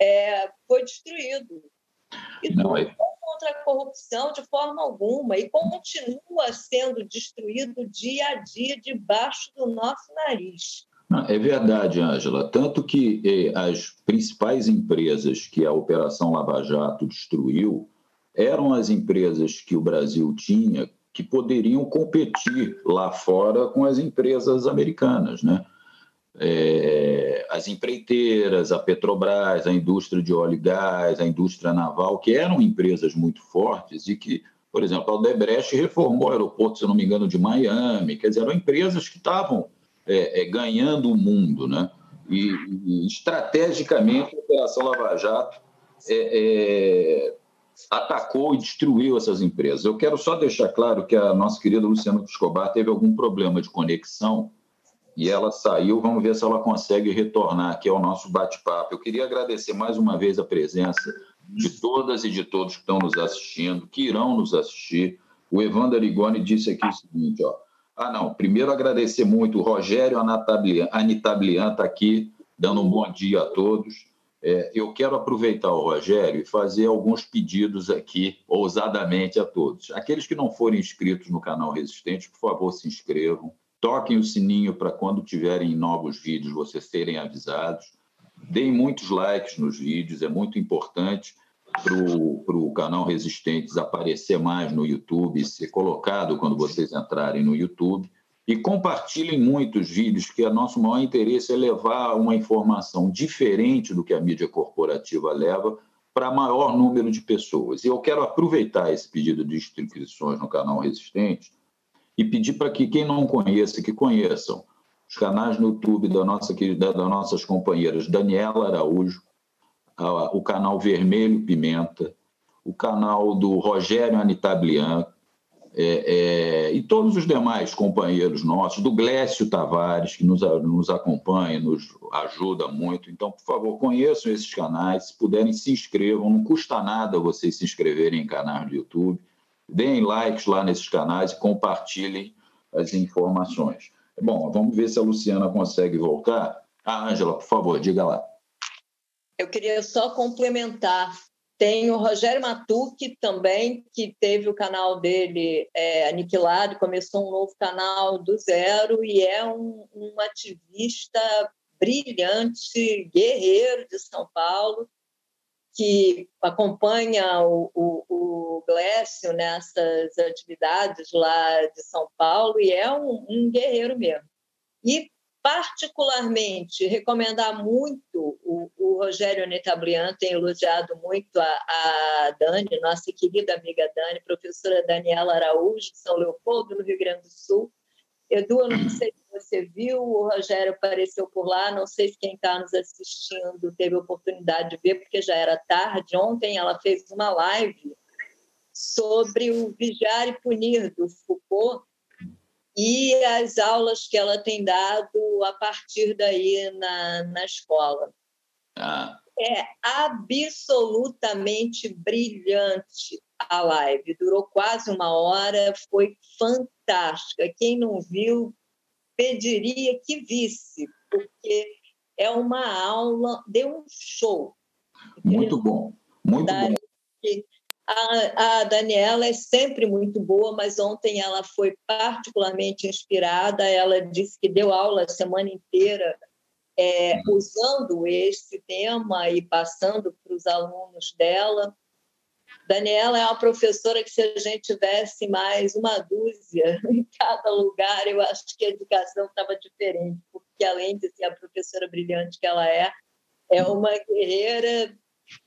é, foi destruído. E não é contra a corrupção de forma alguma e continua sendo destruído dia a dia debaixo do nosso nariz. É verdade, Ângela. Tanto que eh, as principais empresas que a Operação Lava Jato destruiu eram as empresas que o Brasil tinha que poderiam competir lá fora com as empresas americanas, né? É, as empreiteiras, a Petrobras, a indústria de óleo e gás, a indústria naval, que eram empresas muito fortes e que Por exemplo, a Odebrecht reformou o aeroporto, se não me engano, de Miami. Quer dizer, eram empresas que estavam é, é, ganhando o mundo, né? E, e, estrategicamente a Operação Lava Jato é, é, atacou e destruiu essas empresas. Eu quero só deixar claro que a nossa querida Luciana Escobar teve algum problema de conexão e ela saiu. Vamos ver se ela consegue retornar aqui ao nosso bate-papo. Eu queria agradecer mais uma vez a presença de todas e de todos que estão nos assistindo, que irão nos assistir. O Evandro Arigoni disse aqui o seguinte, ó. Ah, não. Primeiro agradecer muito o Rogério Anitablian está aqui, dando um bom dia a todos. É, eu quero aproveitar o Rogério e fazer alguns pedidos aqui, ousadamente, a todos. Aqueles que não forem inscritos no canal Resistente, por favor, se inscrevam. Toquem o sininho para quando tiverem novos vídeos vocês serem avisados. Deem muitos likes nos vídeos, é muito importante para o canal Resistentes aparecer mais no YouTube, ser colocado quando vocês entrarem no YouTube. E compartilhem muitos vídeos, que o nosso maior interesse é levar uma informação diferente do que a mídia corporativa leva para maior número de pessoas. E eu quero aproveitar esse pedido de inscrições no canal Resistente e pedir para que quem não conheça, que conheçam os canais no YouTube da nossa das nossas companheiras Daniela Araújo, o canal Vermelho Pimenta, o canal do Rogério Anitablian, é, é, e todos os demais companheiros nossos, do Glécio Tavares, que nos, nos acompanha, nos ajuda muito. Então, por favor, conheçam esses canais, se puderem, se inscrevam, não custa nada vocês se inscreverem em canais do YouTube, deem likes lá nesses canais e compartilhem as informações. Bom, vamos ver se a Luciana consegue voltar. Ah, Ângela, por favor, diga lá. Eu queria só complementar. Tem o Rogério Matucci também, que teve o canal dele é, aniquilado, começou um novo canal do zero e é um, um ativista brilhante, guerreiro de São Paulo, que acompanha o, o, o Glécio nessas atividades lá de São Paulo e é um, um guerreiro mesmo. E particularmente recomendar muito o, o Rogério Netablian tem elogiado muito a, a, Dani, nossa querida amiga Dani, professora Daniela Araújo, de São Leopoldo, no Rio Grande do Sul. Edu, eu não sei se você viu, o Rogério apareceu por lá, não sei se quem está nos assistindo teve oportunidade de ver, porque já era tarde. Ontem ela fez uma live sobre o Vigiar e Punir do Foucault, e as aulas que ela tem dado a partir daí na, na escola. Ah. É absolutamente brilhante a live, durou quase uma hora, foi fantástica. Quem não viu, pediria que visse, porque é uma aula, deu um show. Muito bom, muito bom. A, a Daniela é sempre muito boa, mas ontem ela foi particularmente inspirada. Ela disse que deu aula a semana inteira é, usando esse tema e passando para os alunos dela. Daniela é uma professora que, se a gente tivesse mais uma dúzia em cada lugar, eu acho que a educação estava diferente, porque além de ser a professora brilhante que ela é, é uma guerreira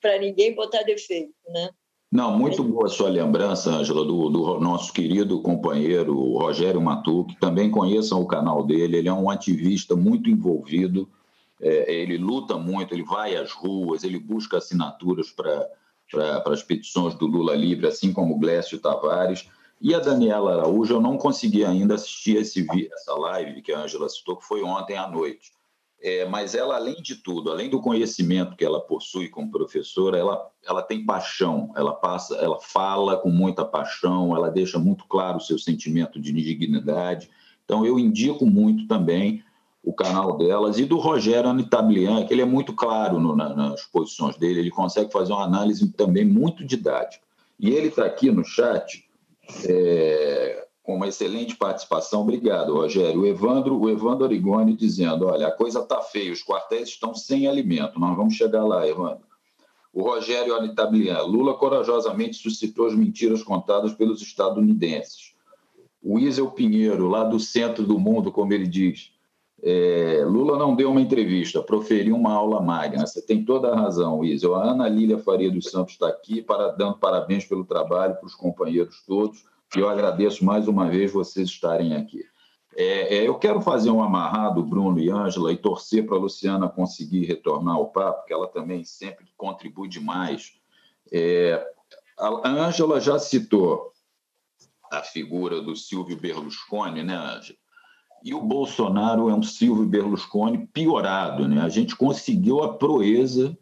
para ninguém botar defeito, né? Não, muito boa sua lembrança, Ângela, do, do, nosso querido companheiro Rogério Matuque. Também conheçam o canal dele, ele é um ativista muito envolvido, é, ele luta muito, ele vai às ruas, ele busca assinaturas para as petições do Lula livre, assim como o Glécio Tavares. E a Daniela Araújo, eu não consegui ainda assistir esse, essa live que a Ângela citou, que foi ontem à noite. É, mas ela, além de tudo, além do conhecimento que ela possui como professora, ela, ela tem paixão, ela passa, ela fala com muita paixão, ela deixa muito claro o seu sentimento de dignidade. Então, eu indico muito também o canal delas e do Rogério Anitablian, que ele é muito claro no, na, nas posições dele, ele consegue fazer uma análise também muito didática. E ele está aqui no chat. É, com uma excelente participação. Obrigado, Rogério. O Evandro, o Evandro Origoni dizendo: olha, a coisa está feia, os quartéis estão sem alimento. Nós vamos chegar lá, Evandro. O Rogério Anitablian, Lula corajosamente suscitou as mentiras contadas pelos estadunidenses. O Isel Pinheiro, lá do centro do mundo, como ele diz, É, Lula não deu uma entrevista, proferiu uma aula magna. Você tem toda a razão, Isa. A Ana Lília Faria dos Santos está aqui para, dando parabéns pelo trabalho para os companheiros todos. E eu agradeço mais uma vez vocês estarem aqui. É, é, eu quero fazer um amarrado, Bruno e Ângela, e torcer para a Luciana conseguir retornar ao papo, porque ela também sempre contribui demais. É, a Ângela já citou a figura do Silvio Berlusconi, né, Ângela? E o Bolsonaro é um Silvio Berlusconi piorado, né? A gente conseguiu a proeza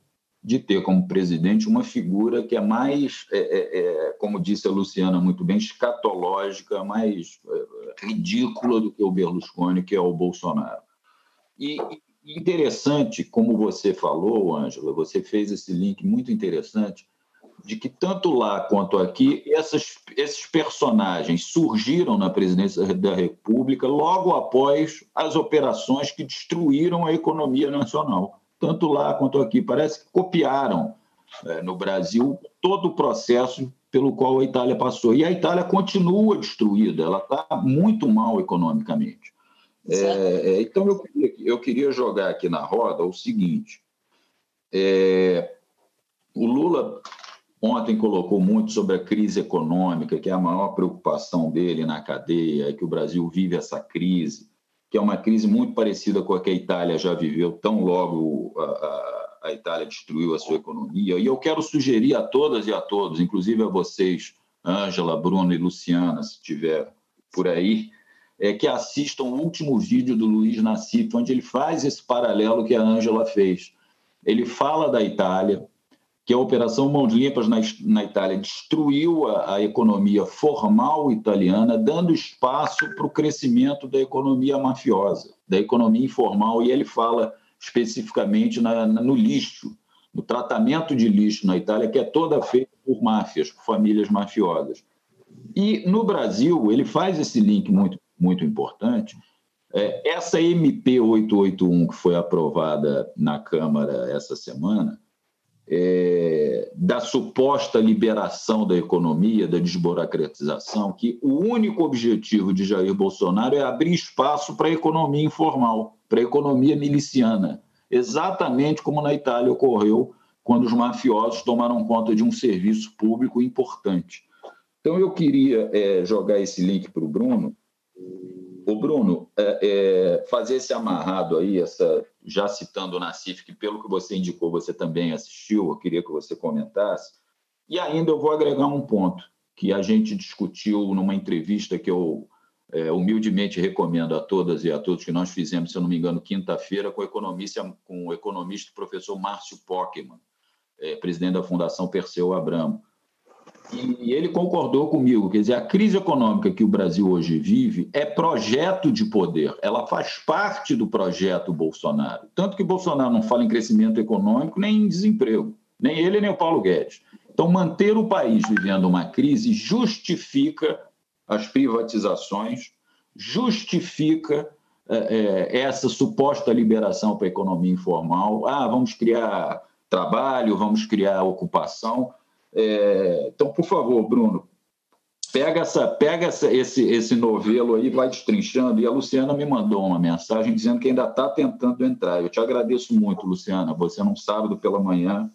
de ter como presidente uma figura que é mais, é, é, é como disse a Luciana muito bem, escatológica, mais é, ridícula do que o Berlusconi, que é o Bolsonaro. E interessante, como você falou, Ângela, você fez esse link muito interessante, de que tanto lá quanto aqui, essas, esses personagens surgiram na presidência da República logo após as operações que destruíram a economia nacional tanto lá quanto aqui. Parece que copiaram é, no Brasil todo o processo pelo qual a Itália passou. E a Itália continua destruída, ela está muito mal economicamente. É, é, então, eu queria, eu queria jogar aqui na roda o seguinte: é, o Lula ontem colocou muito sobre a crise econômica, que é a maior preocupação dele na cadeia, é que o Brasil vive essa crise que é uma crise muito parecida com a que a Itália já viveu, tão logo a, a, a Itália destruiu a sua economia. E eu quero sugerir a todas e a todos, inclusive a vocês, Ângela, Bruno e Luciana, se tiver por aí, é que assistam o último vídeo do Luiz Nassif, onde ele faz esse paralelo que a Ângela fez. Ele fala da Itália, que a Operação Mãos Limpas na, na Itália destruiu a, a, economia formal italiana, dando espaço para o crescimento da economia mafiosa, da economia informal, e ele fala especificamente na, na, no lixo, no tratamento de lixo na Itália, que é toda feita por máfias, por famílias mafiosas. E no Brasil, ele faz esse link muito, muito importante. É, essa MP 881, que foi aprovada na Câmara essa semana, é, da suposta liberação da economia, da desburocratização, que o único objetivo de Jair Bolsonaro é abrir espaço para a economia informal, para a economia miliciana, exatamente como na Itália ocorreu quando os mafiosos tomaram conta de um serviço público importante. Então, eu queria é, jogar esse link para o Bruno. O Bruno, é, é, fazer esse amarrado aí, essa já citando o Nassif, que pelo que você indicou, você também assistiu, eu queria que você comentasse. E ainda eu vou agregar um ponto que a gente discutiu numa entrevista que eu é, humildemente recomendo a todas e a todos que nós fizemos, se eu não me engano, quinta-feira, com o economista, com o economista professor Márcio Pockman, é, presidente da Fundação Perseu Abramo. E ele concordou comigo, quer dizer, a crise econômica que o Brasil hoje vive é projeto de poder, ela faz parte do projeto Bolsonaro. Tanto que Bolsonaro não fala em crescimento econômico nem em desemprego, nem ele nem o Paulo Guedes. Então, manter o país vivendo uma crise justifica as privatizações, justifica é, é, essa suposta liberação para a economia informal. Ah, vamos criar trabalho, vamos criar ocupação. É, então, por favor, Bruno, pega, essa, pega essa, esse, esse novelo aí, vai destrinchando. E a Luciana me mandou uma mensagem dizendo que ainda está tentando entrar. Eu te agradeço muito, Luciana. Você, num sábado pela manhã,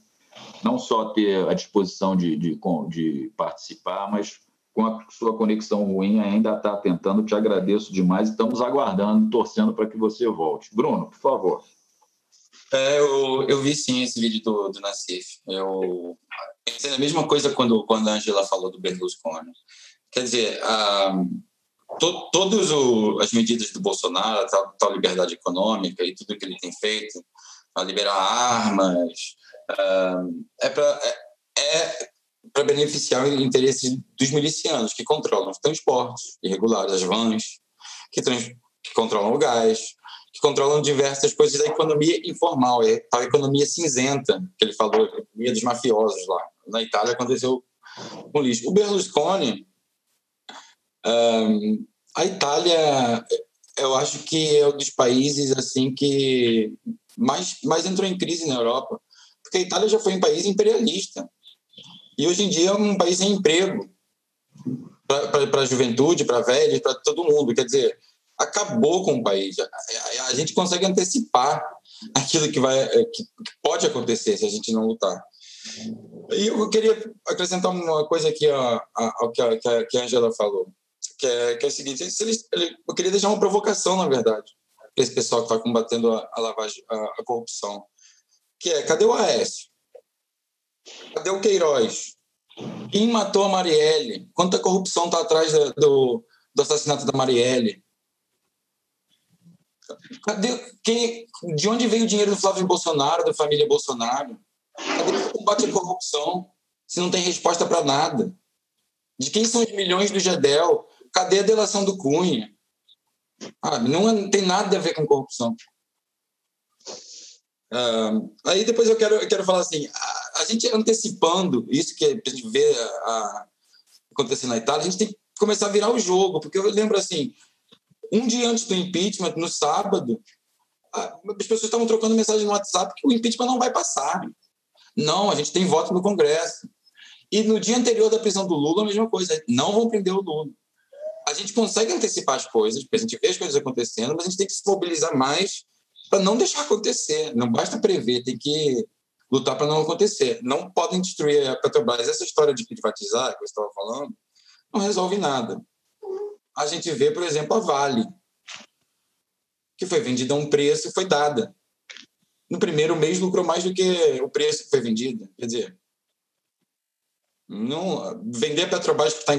não só ter a disposição de, de, de participar, mas com a sua conexão ruim, ainda está tentando. Te agradeço demais. Estamos aguardando, torcendo para que você volte. Bruno, por favor. É, eu, eu vi sim esse vídeo do, do Nassif. Eu a mesma coisa quando, quando a Angela falou do Berlusconi. Quer dizer, to, todas as medidas do Bolsonaro, a tal, tal, liberdade econômica e tudo que ele tem feito, a liberar armas, é para é, é para beneficiar o interesse dos milicianos que controlam os transportes irregulares, as vans, que, trans, que controlam o gás, que controlam diversas coisas da economia informal, é a economia cinzenta, que ele falou, a economia dos mafiosos lá. Na Itália aconteceu com lixo. O Berlusconi, um, a Itália, eu acho que é um dos países assim que mais, mais entrou em crise na Europa, porque a Itália já foi um país imperialista. E hoje em dia é um país sem emprego para a juventude, para velhos, para todo mundo. Quer dizer, acabou com o país. A, gente consegue antecipar aquilo que, vai, que pode acontecer se a gente não lutar. E eu queria acrescentar uma coisa aqui ao que a, que a Angela falou, que é, que é o seguinte: eles, eu queria deixar uma provocação, na verdade, para esse pessoal que está combatendo a, a lavagem, a, a, corrupção, que é: cadê o Aécio? Cadê o Queiroz? Quem matou a Marielle? Quanta corrupção está atrás do, do assassinato da Marielle? Cadê, quem, de onde veio o dinheiro do Flávio Bolsonaro, da família Bolsonaro? Cadê o combate à corrupção? Se não tem resposta para nada. De quem são os milhões do Gedel? Cadê a delação do Cunha? Ah, não tem nada a ver com corrupção. Aí depois eu quero, eu quero falar assim, a, a, gente antecipando isso que a gente vê a, a, acontecer na Itália, a gente tem que começar a virar o jogo, porque eu lembro assim, um dia antes do impeachment, no sábado, as pessoas estavam trocando mensagem no WhatsApp que o impeachment não vai passar. Não, a gente tem voto no Congresso. E no dia anterior da prisão do Lula, a mesma coisa. Não vão prender o Lula. A gente consegue antecipar as coisas, porque a gente vê as coisas acontecendo, mas a gente tem que se mobilizar mais para não deixar acontecer. Não basta prever, tem que lutar para não acontecer. Não podem destruir a Petrobras. Essa história de privatizar, que você estava falando, não resolve nada. A gente vê, por exemplo, a Vale, que foi vendida a um preço e foi dada no primeiro mês lucrou mais do que o preço que foi vendido. Quer dizer, não, vender a Petrobras que está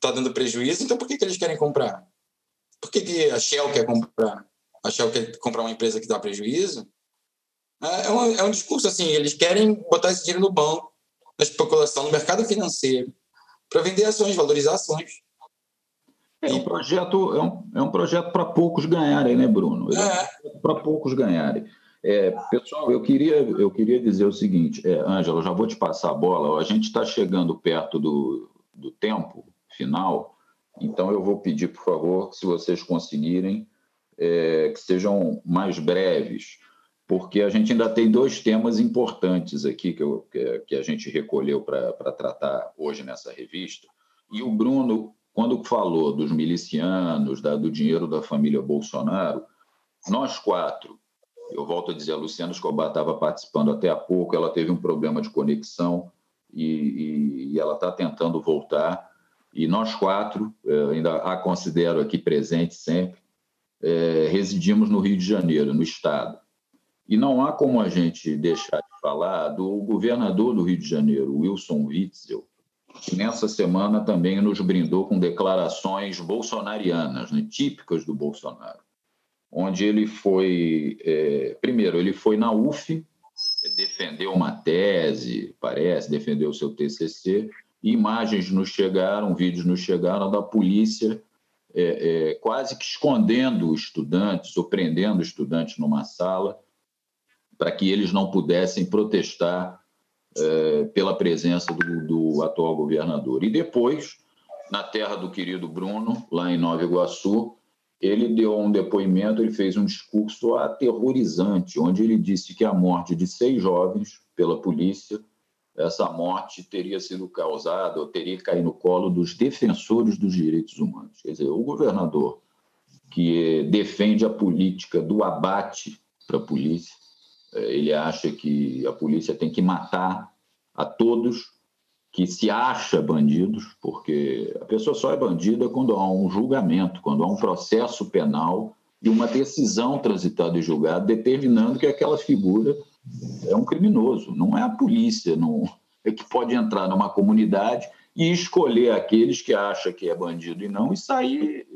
tá dando prejuízo, então por que, que eles querem comprar? Por que, que a Shell quer comprar? A Shell quer comprar uma empresa que dá prejuízo? É, é um, é um discurso assim, eles querem botar esse dinheiro no banco, na especulação, no mercado financeiro, para vender ações, valorizar ações. É um projeto, é um, é um projeto para poucos ganharem, né, Bruno? É. é para poucos ganharem. É, pessoal, eu queria, eu queria dizer o seguinte, é, Ângela, já vou te passar a bola. A gente está chegando perto do, do tempo final, então eu vou pedir, por favor, se vocês conseguirem, é, que sejam mais breves, porque a gente ainda tem dois temas importantes aqui que, eu, que a gente recolheu para tratar hoje nessa revista. E o Bruno, quando falou dos milicianos, da, do dinheiro da família Bolsonaro, nós quatro eu volto a dizer, a Luciana Escobar estava participando até há pouco, ela teve um problema de conexão e, e, e ela está tentando voltar. E nós quatro, eh, ainda a considero aqui presente sempre, é, residimos no Rio de Janeiro, no Estado. E não há como a gente deixar de falar do governador do Rio de Janeiro, Wilson Witzel, que nessa semana também nos brindou com declarações bolsonarianas, né, típicas do Bolsonaro onde ele foi. É, primeiro, ele foi na UF, defendeu uma tese, parece, defendeu o seu TCC, e imagens nos chegaram, vídeos nos chegaram da polícia é, é, quase que escondendo estudantes ou prendendo estudantes numa sala para que eles não pudessem protestar é, pela presença do, do atual governador. E depois, na terra do querido Bruno, lá em Nova Iguaçu, ele deu um depoimento, ele fez um discurso aterrorizante, onde ele disse que a morte de seis jovens pela polícia, essa morte teria sido causada ou teria caído no colo dos defensores dos direitos humanos. Quer dizer, o governador que defende a política do abate para a polícia, eh, ele acha que a polícia tem que matar a todos que se acha bandidos, porque a pessoa só é bandida quando há um julgamento, quando há um processo penal e uma decisão transitada e julgada determinando que aquela figura é um criminoso. Não é a polícia não, é que pode entrar numa comunidade e escolher aqueles que acha que é bandido e não e sair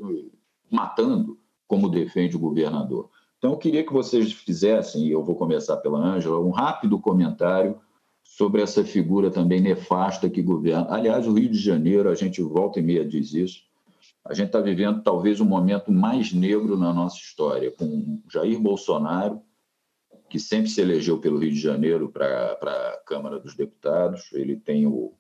matando, como defende o governador. Então, eu queria que vocês fizessem, e eu vou começar pela Ângela, um rápido comentário sobre essa figura também nefasta que governa. Aliás, o Rio de Janeiro, a gente volta e meia diz isso, a gente está vivendo talvez o momento mais negro na nossa história, com Jair Bolsonaro, que sempre se elegeu pelo Rio de Janeiro para a Câmara dos Deputados, ele tem o,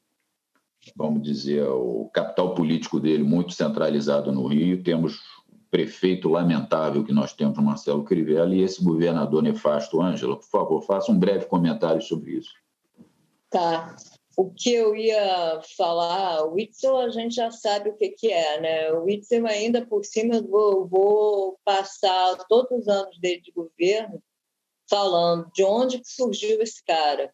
vamos dizer, o capital político dele muito centralizado no Rio, temos prefeito lamentável que nós temos, Marcelo Crivella, e esse governador nefasto, Ângela, por favor, faça um breve comentário sobre isso. Tá. o que eu ia falar, o Witzel a gente já sabe o que, que é, né? O Witzel ainda por cima eu vou, vou passar todos os anos dele de governo falando de onde que surgiu esse cara.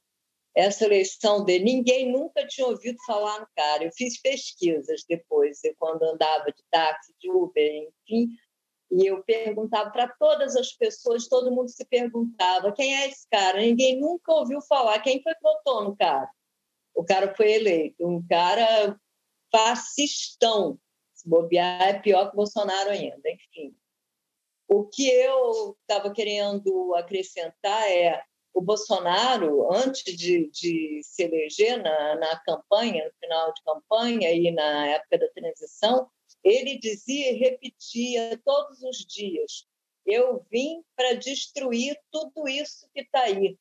Essa eleição dele, ninguém nunca tinha ouvido falar no cara. Eu fiz pesquisas depois, eu, quando andava de táxi, de Uber, enfim, e eu perguntava para todas as pessoas, todo mundo se perguntava quem é esse cara. Ninguém nunca ouviu falar quem foi que votou no cara o cara foi eleito. Um cara fascistão. Se bobear, é pior que Bolsonaro ainda. Enfim. O que eu estava querendo acrescentar é o Bolsonaro, antes de, de se eleger na, na campanha, no final de campanha e na época da transição, ele dizia e repetia todos os dias: eu vim para destruir tudo isso que está aí.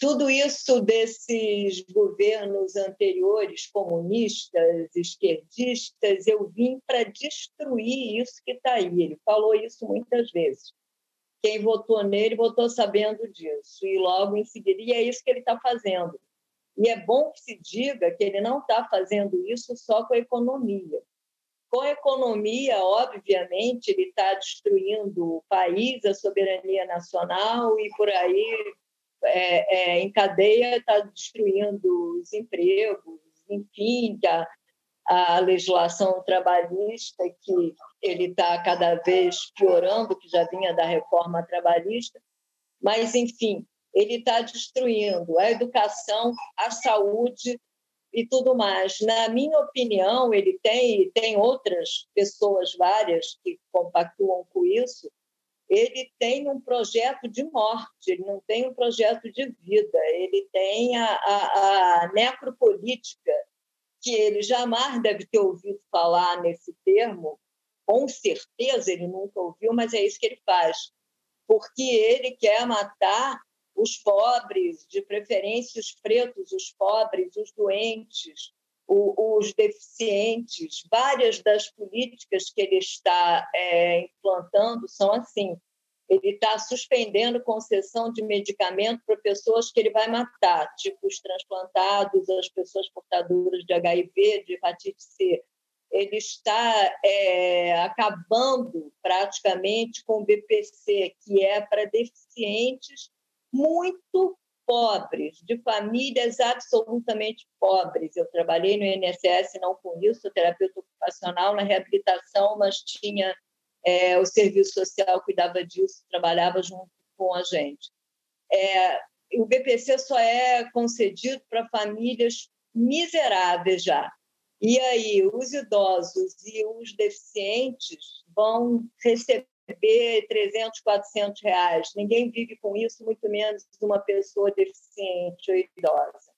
Tudo isso desses governos anteriores, comunistas, esquerdistas, eu vim para destruir isso que está aí. Ele falou isso muitas vezes. Quem votou nele votou sabendo disso. E logo em seguida, e é isso que ele está fazendo. E é bom que se diga que ele não está fazendo isso só com a economia. Com a economia, obviamente, ele está destruindo o país, a soberania nacional e por aí é, é, em cadeia está destruindo os empregos, enfim, a, a legislação trabalhista que ele está cada vez piorando, que já vinha da reforma trabalhista, mas, enfim, ele está destruindo a educação, a saúde e tudo mais. Na minha opinião, ele tem, tem outras pessoas várias que compactuam com isso, ele tem um projeto de morte, ele não tem um projeto de vida, ele tem a, a, a necropolítica, que ele jamais deve ter ouvido falar nesse termo, com certeza ele nunca ouviu, mas é isso que ele faz, porque ele quer matar os pobres, de preferência os pretos, os pobres, os doentes, os deficientes. Várias das políticas que ele está é, implantando são assim. Ele está suspendendo concessão de medicamento para pessoas que ele vai matar, tipo os transplantados, as pessoas portadoras de HIV, de hepatite C. Ele está é, acabando praticamente com o BPC, que é para deficientes muito pobres, de famílias absolutamente pobres. Eu trabalhei no INSS, não com isso, sou terapeuta ocupacional na reabilitação, mas tinha é, o serviço social cuidava disso, trabalhava junto com a gente. É, o BPC só é concedido para famílias miseráveis já. E aí, os idosos e os deficientes vão receber receber 300, 400 reais. Ninguém vive com isso, muito menos uma pessoa deficiente ou idosa.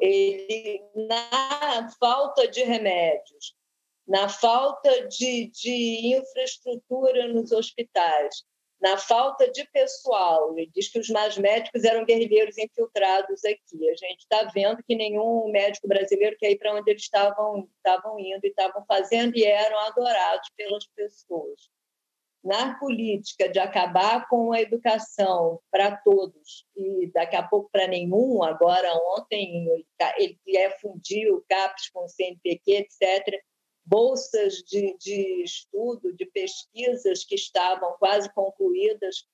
Ele, na falta de remédios, na falta de, de infraestrutura nos hospitais, na falta de pessoal. Ele diz que os mais médicos eram guerrilheiros infiltrados aqui. A gente está vendo que nenhum médico brasileiro quer ir para onde eles estavam, indo e estavam fazendo e eram adorados pelas pessoas. Na política de acabar com a educação para todos e daqui a pouco para nenhum, agora ontem ele é fundir o CAPES com o CNPq, etc bolsas de, de estudo, de pesquisas que estavam quase concluídas,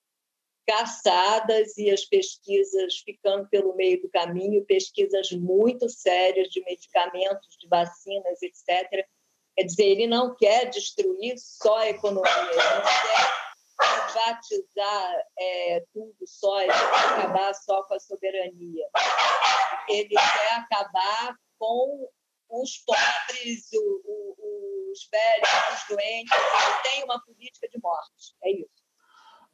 caçadas e as pesquisas ficando pelo meio do caminho, pesquisas muito sérias de medicamentos, de vacinas, etc. Quer dizer, ele não quer destruir só a economia, ele não quer privatizar é, tudo só, acabar só com a soberania. Ele quer acabar com os pobres, o, o, os velhos, os doentes. Ele tem uma política de morte. É isso.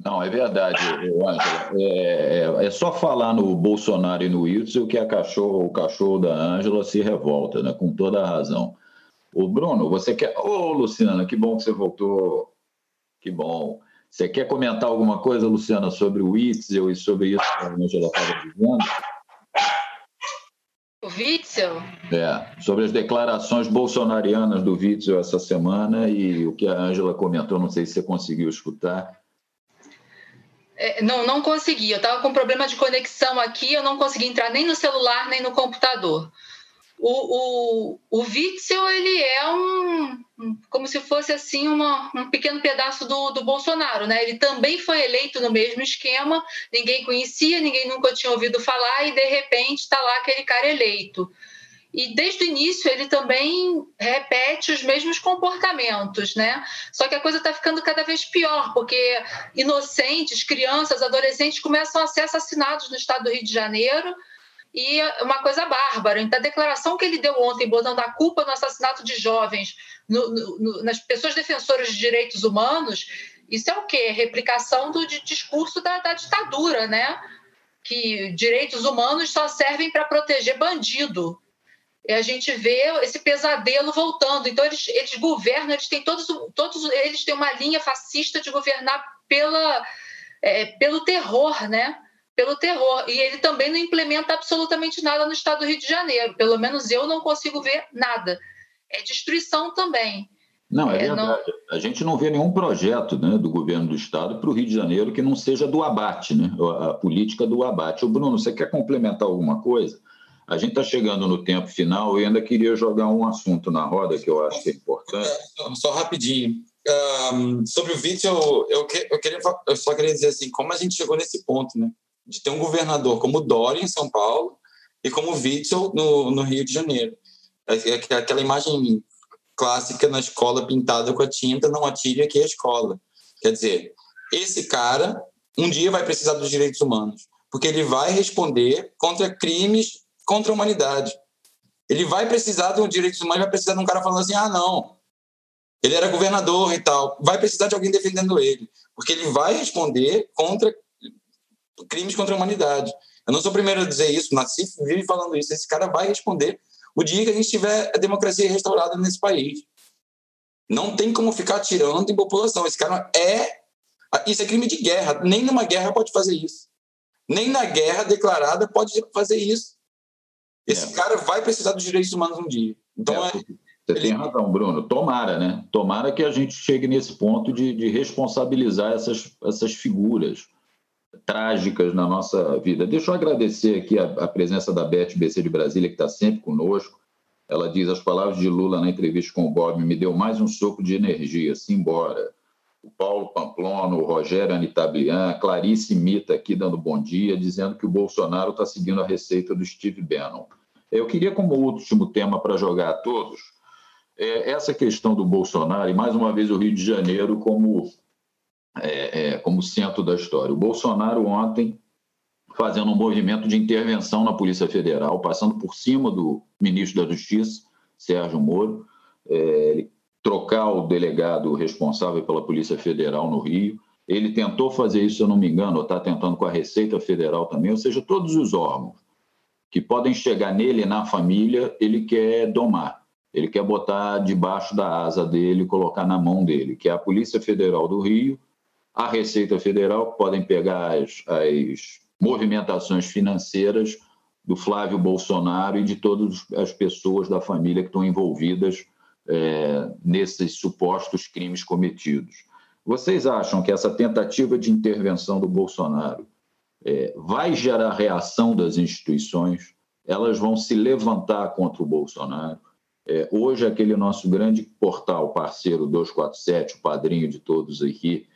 Não, é verdade, Ângela. É, é, é, só falar no Bolsonaro e no Wilson que a cachorro, o cachorro da Ângela se revolta, né? com toda a razão. O Bruno, você quer. Ô, oh, Luciana, que bom que você voltou. Que bom. Você quer comentar alguma coisa, Luciana, sobre o Witzel e sobre isso que a Ângela estava dizendo? O Witzel? É, sobre as declarações bolsonarianas do Witzel essa semana e o que a Ângela comentou, não sei se você conseguiu escutar. É, não, não consegui. Eu estava com problema de conexão aqui, eu não consegui entrar nem no celular, nem no computador. O, o, o Witzel, ele é um, como se fosse assim uma, um pequeno pedaço do, do Bolsonaro, né? Ele também foi eleito no mesmo esquema, ninguém conhecia, ninguém nunca tinha ouvido falar e de repente está lá aquele cara eleito. E desde o início ele também repete os mesmos comportamentos, né? Só que a coisa está ficando cada vez pior, porque inocentes, crianças, adolescentes começam a ser assassinados no estado do Rio de Janeiro e uma coisa bárbara. Então, a declaração que ele deu ontem, botando a culpa no assassinato de jovens, no, no, nas pessoas defensoras de direitos humanos, isso é o quê? Replicação do discurso da, da ditadura, né? Que direitos humanos só servem para proteger bandido. E a gente vê esse pesadelo voltando. Então, eles, eles governam, eles têm todos, todos eles têm uma linha fascista de governar pela, é, pelo terror, né? Pelo terror. E ele também não implementa absolutamente nada no estado do Rio de Janeiro. Pelo menos eu não consigo ver nada. É destruição também. Não, é, é verdade. Não... A gente não vê nenhum projeto né, do governo do estado para o Rio de Janeiro que não seja do abate, né? a política do abate. O Bruno, você quer complementar alguma coisa? A gente está chegando no tempo final e ainda queria jogar um assunto na roda que eu acho que é importante. É, só rapidinho. Um, sobre o vídeo, eu, eu, eu, queria, eu só queria dizer assim, como a gente chegou nesse ponto, né? De ter um governador como Dória em São Paulo e como Witzel no, no Rio de Janeiro. É, é aquela imagem clássica na escola pintada com a tinta, não atire aqui a escola. Quer dizer, esse cara um dia vai precisar dos direitos humanos, porque ele vai responder contra crimes contra a humanidade. Ele vai precisar um direitos humanos, vai precisar de um cara falando assim: ah, não, ele era governador e tal. Vai precisar de alguém defendendo ele, porque ele vai responder contra crimes contra a humanidade. Eu não sou o primeiro a dizer isso, nasci vive falando isso. Esse cara vai responder o dia que a gente tiver a democracia restaurada nesse país. Não tem como ficar atirando em população. Esse cara é. Isso é crime de guerra. Nem numa guerra pode fazer isso. Nem na guerra declarada pode fazer isso. Esse é. cara vai precisar dos direitos humanos um dia. Então é. é você tem razão, Bruno. Tomara, né? Tomara que a gente chegue nesse ponto de, de responsabilizar essas, essas figuras trágicas na nossa vida. Deixa eu agradecer aqui a, a presença da Beth BC de Brasília, que está sempre conosco. Ela diz: as palavras de Lula na entrevista com o Bob me deu mais um soco de energia. Simbora. O Paulo Pamplona, o Rogério Anitablian, Clarice Mita aqui dando bom dia, dizendo que o Bolsonaro está seguindo a receita do Steve Bannon. Eu queria, como último tema para jogar a todos, é essa questão do Bolsonaro, e mais uma vez o Rio de Janeiro como é, é, como centro da história. O Bolsonaro ontem fazendo um movimento de intervenção na Polícia Federal, passando por cima do ministro da Justiça, Sérgio Moro, é, trocar o delegado responsável pela Polícia Federal no Rio. Ele tentou fazer isso, se eu não me engano, ou está tentando com a Receita Federal também, ou seja, todos os órgãos que podem chegar nele na família, ele quer domar. Ele quer botar debaixo da asa dele, colocar na mão dele, que é a Polícia Federal do Rio a Receita Federal, podem pegar as, as movimentações financeiras do Flávio Bolsonaro e de todas as pessoas da família que estão envolvidas é, nesses supostos crimes cometidos. Vocês acham que essa tentativa de intervenção do Bolsonaro é, vai gerar reação das instituições? Elas vão se levantar contra o Bolsonaro? É, hoje, aquele nosso grande portal parceiro 247, o padrinho de todos aqui,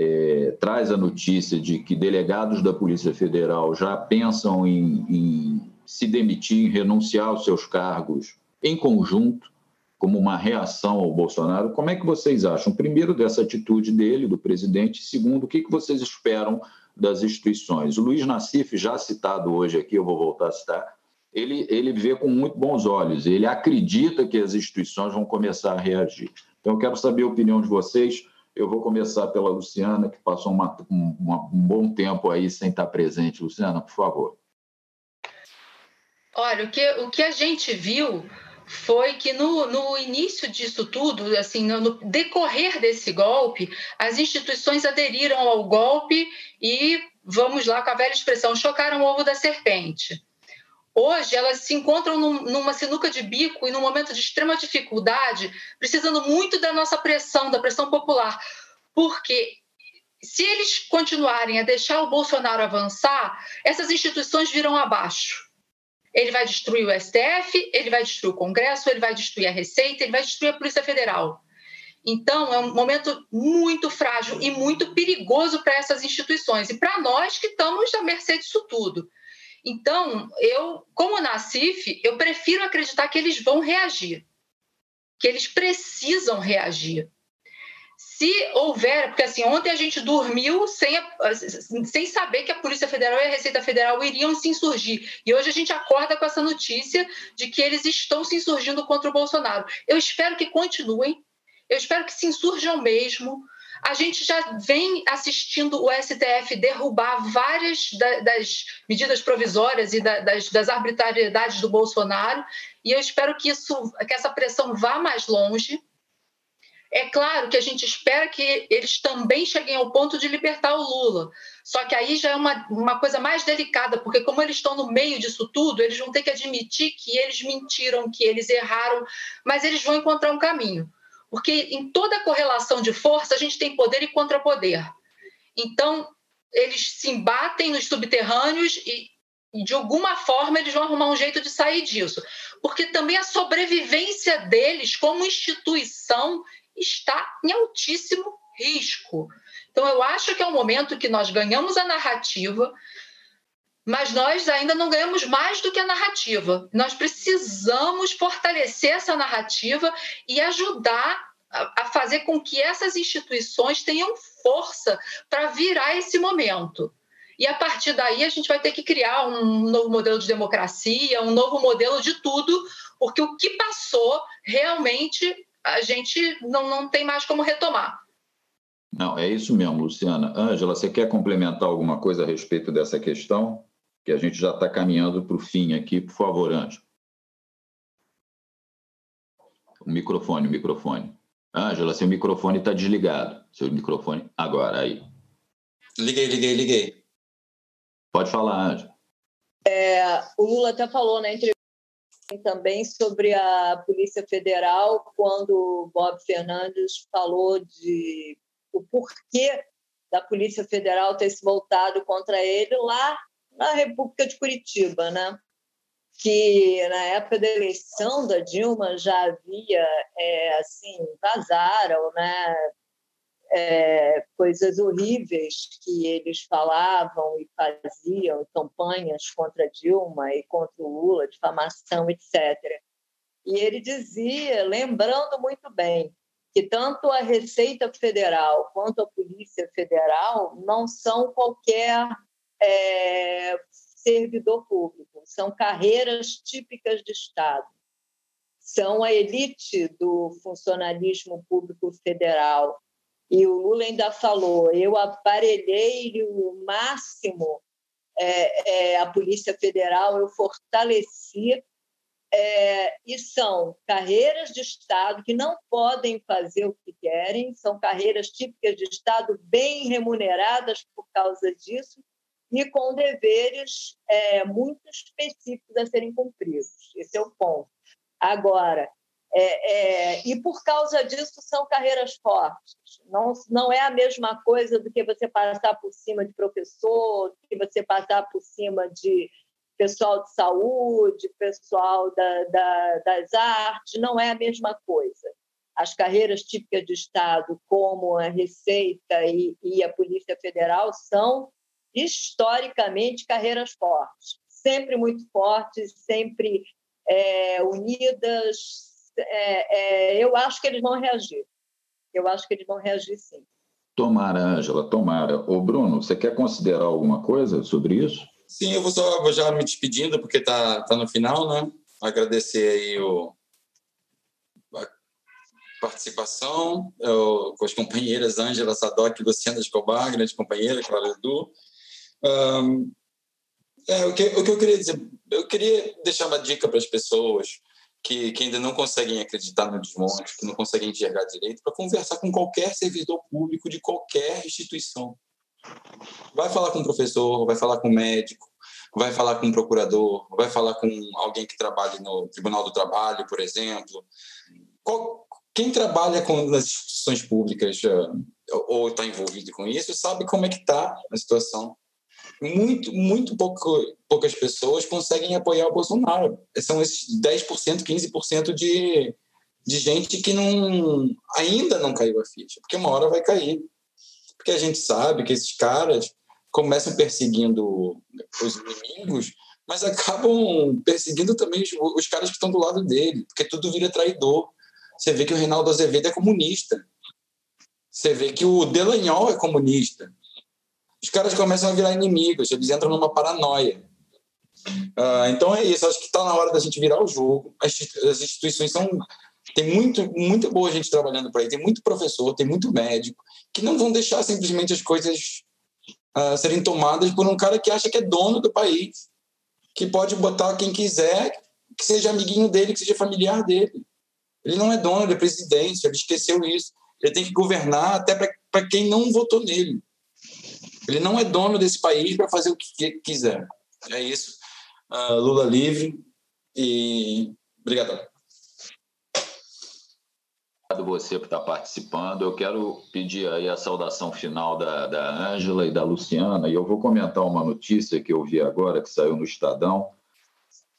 é, traz a notícia de que delegados da Polícia Federal já pensam em, em se demitir, em renunciar aos seus cargos em conjunto, como uma reação ao Bolsonaro. Como é que vocês acham, primeiro, dessa atitude dele, do presidente, segundo, o que, que vocês esperam das instituições? O Luiz Nassif, já citado hoje aqui, eu vou voltar a citar, ele, ele vê com muito bons olhos, ele acredita que as instituições vão começar a reagir. Então, eu quero saber a opinião de vocês eu vou começar pela Luciana, que passou uma, um, um bom tempo aí sem estar presente. Luciana, por favor. Olha, o que, o que a gente viu foi que no, no início disso tudo, assim, no, no, decorrer desse golpe, as instituições aderiram ao golpe e, vamos lá com a velha expressão, chocaram o ovo da serpente. Hoje, elas se encontram num, numa sinuca de bico e num momento de extrema dificuldade, precisando muito da nossa pressão, da pressão popular, porque se eles continuarem a deixar o Bolsonaro avançar, essas instituições viram abaixo. Ele vai destruir o STF, ele vai destruir o Congresso, ele vai destruir a Receita, ele vai destruir a Polícia Federal. Então, é um momento muito frágil e muito perigoso para essas instituições e para nós que estamos à mercê disso tudo. Então, eu, como Nacif, eu prefiro acreditar que eles vão reagir, que eles precisam reagir se houver, porque assim, ontem a gente dormiu sem, sem saber que a Polícia Federal e a Receita Federal iriam se insurgir. E hoje a gente acorda com essa notícia de que eles estão se insurgindo contra o Bolsonaro. Eu espero que continuem, eu espero que se insurjam mesmo. A gente já vem assistindo o STF derrubar várias das medidas provisórias e das, arbitrariedades do Bolsonaro, e eu espero que, isso, que essa pressão vá mais longe é claro que a gente espera que eles também cheguem ao ponto de libertar o Lula. Só que aí já é uma, uma coisa mais delicada, porque como eles estão no meio disso tudo, eles vão ter que admitir que eles mentiram, que eles erraram, mas eles vão encontrar um caminho. Porque em toda correlação de força, a gente tem poder e contrapoder. Então, eles se embatem nos subterrâneos e, e, de alguma forma, eles vão arrumar um jeito de sair disso. Porque também a sobrevivência deles como instituição está em altíssimo risco. Então, eu acho que é um momento que nós ganhamos a narrativa, mas nós ainda não ganhamos mais do que a narrativa. Nós precisamos fortalecer essa narrativa e ajudar a fazer com que essas instituições tenham força para virar esse momento. E a partir daí a gente vai ter que criar um novo modelo de democracia, um novo modelo de tudo, porque o que passou realmente a gente não, não tem mais como retomar. Não, é isso mesmo, Luciana. Ângela, você quer complementar alguma coisa a respeito dessa questão? Que a gente já está caminhando para o fim aqui, por favor, Ângela. O microfone, o microfone. Ângela, seu microfone está desligado. Seu microfone. Agora, aí. Liguei, liguei, liguei. Pode falar, Ângela. É, o Lula até falou na entrevista também sobre a Polícia Federal, quando Bob Fernandes falou de o porquê da Polícia Federal ter se voltado contra ele lá na República de Curitiba, né? que na época da eleição da Dilma já havia é, assim vazaram né é, coisas horríveis que eles falavam e faziam, campanhas contra Dilma e contra o Lula, difamação, etc. E ele dizia, lembrando muito bem, que tanto a Receita Federal quanto a Polícia Federal não são qualquer é, servidor público, são carreiras típicas de Estado. São a elite do funcionalismo público federal e o Lula ainda falou: eu aparelhei o máximo é, é, a Polícia Federal, eu fortaleci. É, e são carreiras de Estado que não podem fazer o que querem, são carreiras típicas de Estado bem remuneradas por causa disso e com deveres é, muito específicos a serem cumpridos. Esse é o ponto. Agora, é, é, e por causa disso são carreiras fortes. Não, não é a mesma coisa do que você passar por cima de professor, do que você passar por cima de pessoal de saúde, pessoal da, da, das artes, não é a mesma coisa. As carreiras típicas de Estado, como a Receita e, e a Polícia Federal, são historicamente carreiras fortes, sempre muito fortes, sempre é, unidas, é, é, eu acho que eles vão reagir. Eu acho que eles vão reagir sim. Tomara, Ângela, tomara. Ô, Bruno, você quer considerar alguma coisa sobre isso? Sim, eu vou só vou já me despedindo, porque está tá no final, né? Agradecer aí o, a participação eu, com as companheiras Ângela Sadoc e Luciana Escobar, grande companheira, Clara Edu. Um, é, o, que, o que eu queria dizer, eu queria deixar uma dica para as pessoas que, que ainda não conseguem acreditar no desmonte, que não conseguem enxergar direito, para conversar com qualquer servidor público de qualquer instituição. Vai falar com um professor, vai falar com um médico, vai falar com um procurador, vai falar com alguém que trabalhe no Tribunal do Trabalho, por exemplo. Qual, quem trabalha com, nas instituições públicas, ou, ou está envolvido com isso sabe como é que está a situação. Muito, muito pouco, poucas pessoas conseguem apoiar o Bolsonaro. São esses 10%, 15% de, de gente que não, ainda não caiu a ficha, porque uma hora vai cair. Porque a gente sabe que esses caras começam perseguindo os inimigos, mas acabam perseguindo também os, os caras que estão do lado dele, porque tudo vira traidor. Você vê que o Reinaldo Azevedo é comunista. Você vê que o Delanhol é comunista. Os caras começam a virar inimigos, eles entram numa paranoia. Uh, então é isso, acho que está na hora da gente virar o jogo. As, as instituições são. Tem muito, muito boa gente trabalhando por aí, tem muito professor, tem muito médico, que não vão deixar simplesmente as coisas uh, serem tomadas por um cara que acha que é dono do país, que pode botar quem quiser, que seja amiguinho dele, que seja familiar dele. Ele não é dono, ele é presidente, ele esqueceu isso. Ele tem que governar até para quem não votou nele. Ele não é dono desse país para fazer o que quiser. É isso. Uh, Lula livre e obrigado. Obrigado você por estar participando. Eu quero pedir aí a saudação final da Ângela e da Luciana, e eu vou comentar uma notícia que eu vi agora, que saiu no Estadão,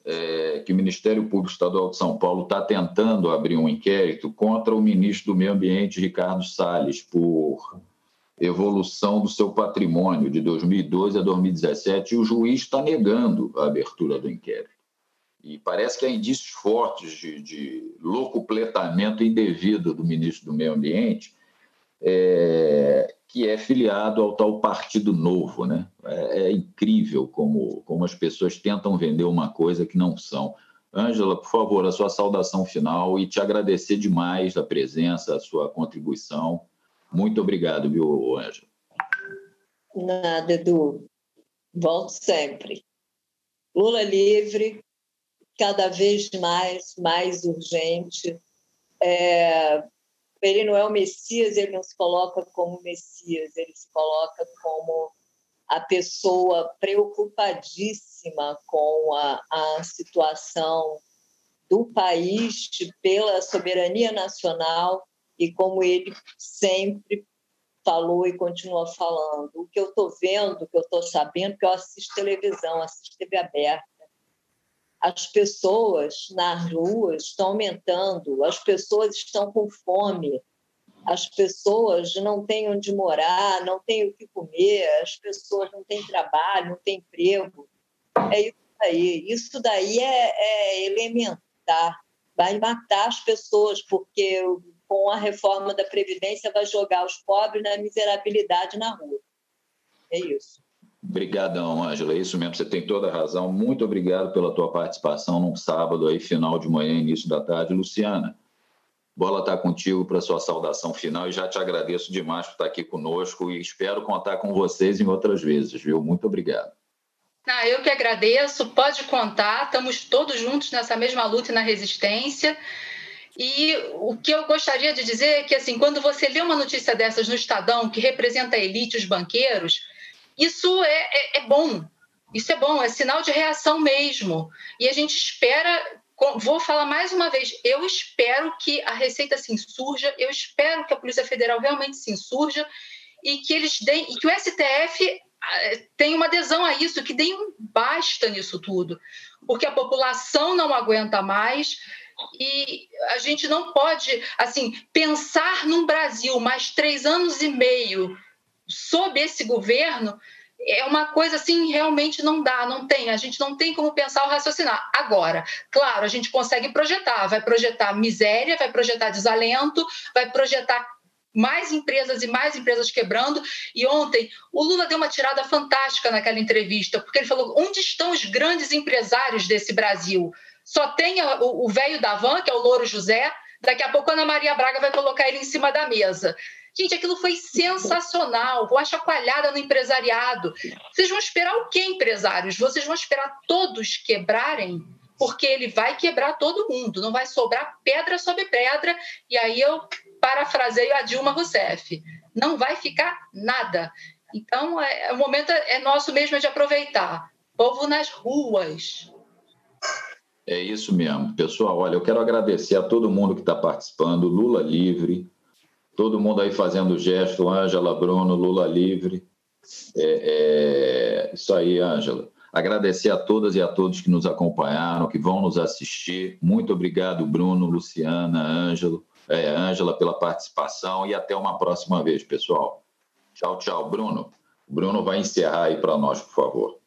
é, que o Ministério Público Estadual de São Paulo está tentando abrir um inquérito contra o ministro do Meio Ambiente, Ricardo Salles, por evolução do seu patrimônio de 2012 a 2017, e o juiz está negando a abertura do inquérito. E parece que há indícios fortes de, de locupletamento indevido do ministro do Meio Ambiente, é, que é filiado ao tal Partido Novo. Né? É, é, incrível como, como as pessoas tentam vender uma coisa que não são. Ângela, por favor, a sua saudação final e te agradecer demais a presença, a sua contribuição. Muito obrigado, viu, Ângela? Nada, Edu. Volto sempre. Lula livre, cada vez mais, mais urgente. É, ele não é o Messias, ele não se coloca como Messias, ele se coloca como a pessoa preocupadíssima com a, a situação do país pela soberania nacional e como ele sempre falou e continua falando. O que eu estou vendo, o que eu estou sabendo, que eu assisto televisão, assisto TV aberta, as pessoas nas ruas estão aumentando, as pessoas estão com fome, as pessoas não têm onde morar, não têm o que comer, as pessoas não têm trabalho, não têm emprego. É isso daí. Isso daí é, é elementar. Vai matar as pessoas, porque com a reforma da Previdência vai jogar os pobres na miserabilidade na rua. É isso. Obrigadão, Ângela. É isso mesmo, você tem toda a razão. Muito obrigado pela tua participação num sábado aí, final de manhã, início da tarde. Luciana, bola está contigo para sua saudação final e já te agradeço demais por estar aqui conosco e espero contar com vocês em outras vezes, viu? Muito obrigado. Ah, eu que agradeço, pode contar, estamos todos juntos nessa mesma luta e na resistência. E o que eu gostaria de dizer é que, assim, quando você lê uma notícia dessas no Estadão, que representa a elite, os banqueiros, isso é, é, é bom. Isso é bom, é sinal de reação mesmo. E a gente espera vou falar mais uma vez, eu espero que a Receita se insurja, eu espero que a Polícia Federal realmente se insurja e que eles deem, e que o STF ah, tenha uma adesão a isso, que deem um basta nisso tudo, porque a população não aguenta mais e a gente não pode, assim, pensar num Brasil mais três anos e meio sob esse governo é uma coisa assim, realmente não dá, não tem. A gente não tem como pensar ou raciocinar. Agora, claro, a gente consegue projetar, vai projetar miséria, vai projetar desalento, vai projetar mais empresas e mais empresas quebrando. E ontem o Lula deu uma tirada fantástica naquela entrevista, porque ele falou: onde estão os grandes empresários desse Brasil? Só tem o velho da van, que é o Louro José. Daqui a pouco a Ana Maria Braga vai colocar ele em cima da mesa. Gente, aquilo foi sensacional. Uma chacoalhada no empresariado. Vocês vão esperar o quê, empresários? Vocês vão esperar todos quebrarem? Porque ele vai quebrar todo mundo, não vai sobrar pedra sobre pedra. E aí eu parafraseio a Dilma Rousseff: não vai ficar nada. Então, é, o momento é nosso mesmo de aproveitar. Povo nas ruas. É isso mesmo. Pessoal, olha, eu quero agradecer a todo mundo que está participando. Lula livre, Todo mundo aí fazendo gesto, Ângela, Bruno, Lula livre. É, é, isso aí, Ângela. Agradecer a todas e a todos que nos acompanharam, que vão nos assistir. Muito obrigado, Bruno, Luciana, Ângelo, é, Ângela, pela participação e até uma próxima vez, pessoal. Tchau, tchau, Bruno. Bruno vai encerrar aí para nós, por favor.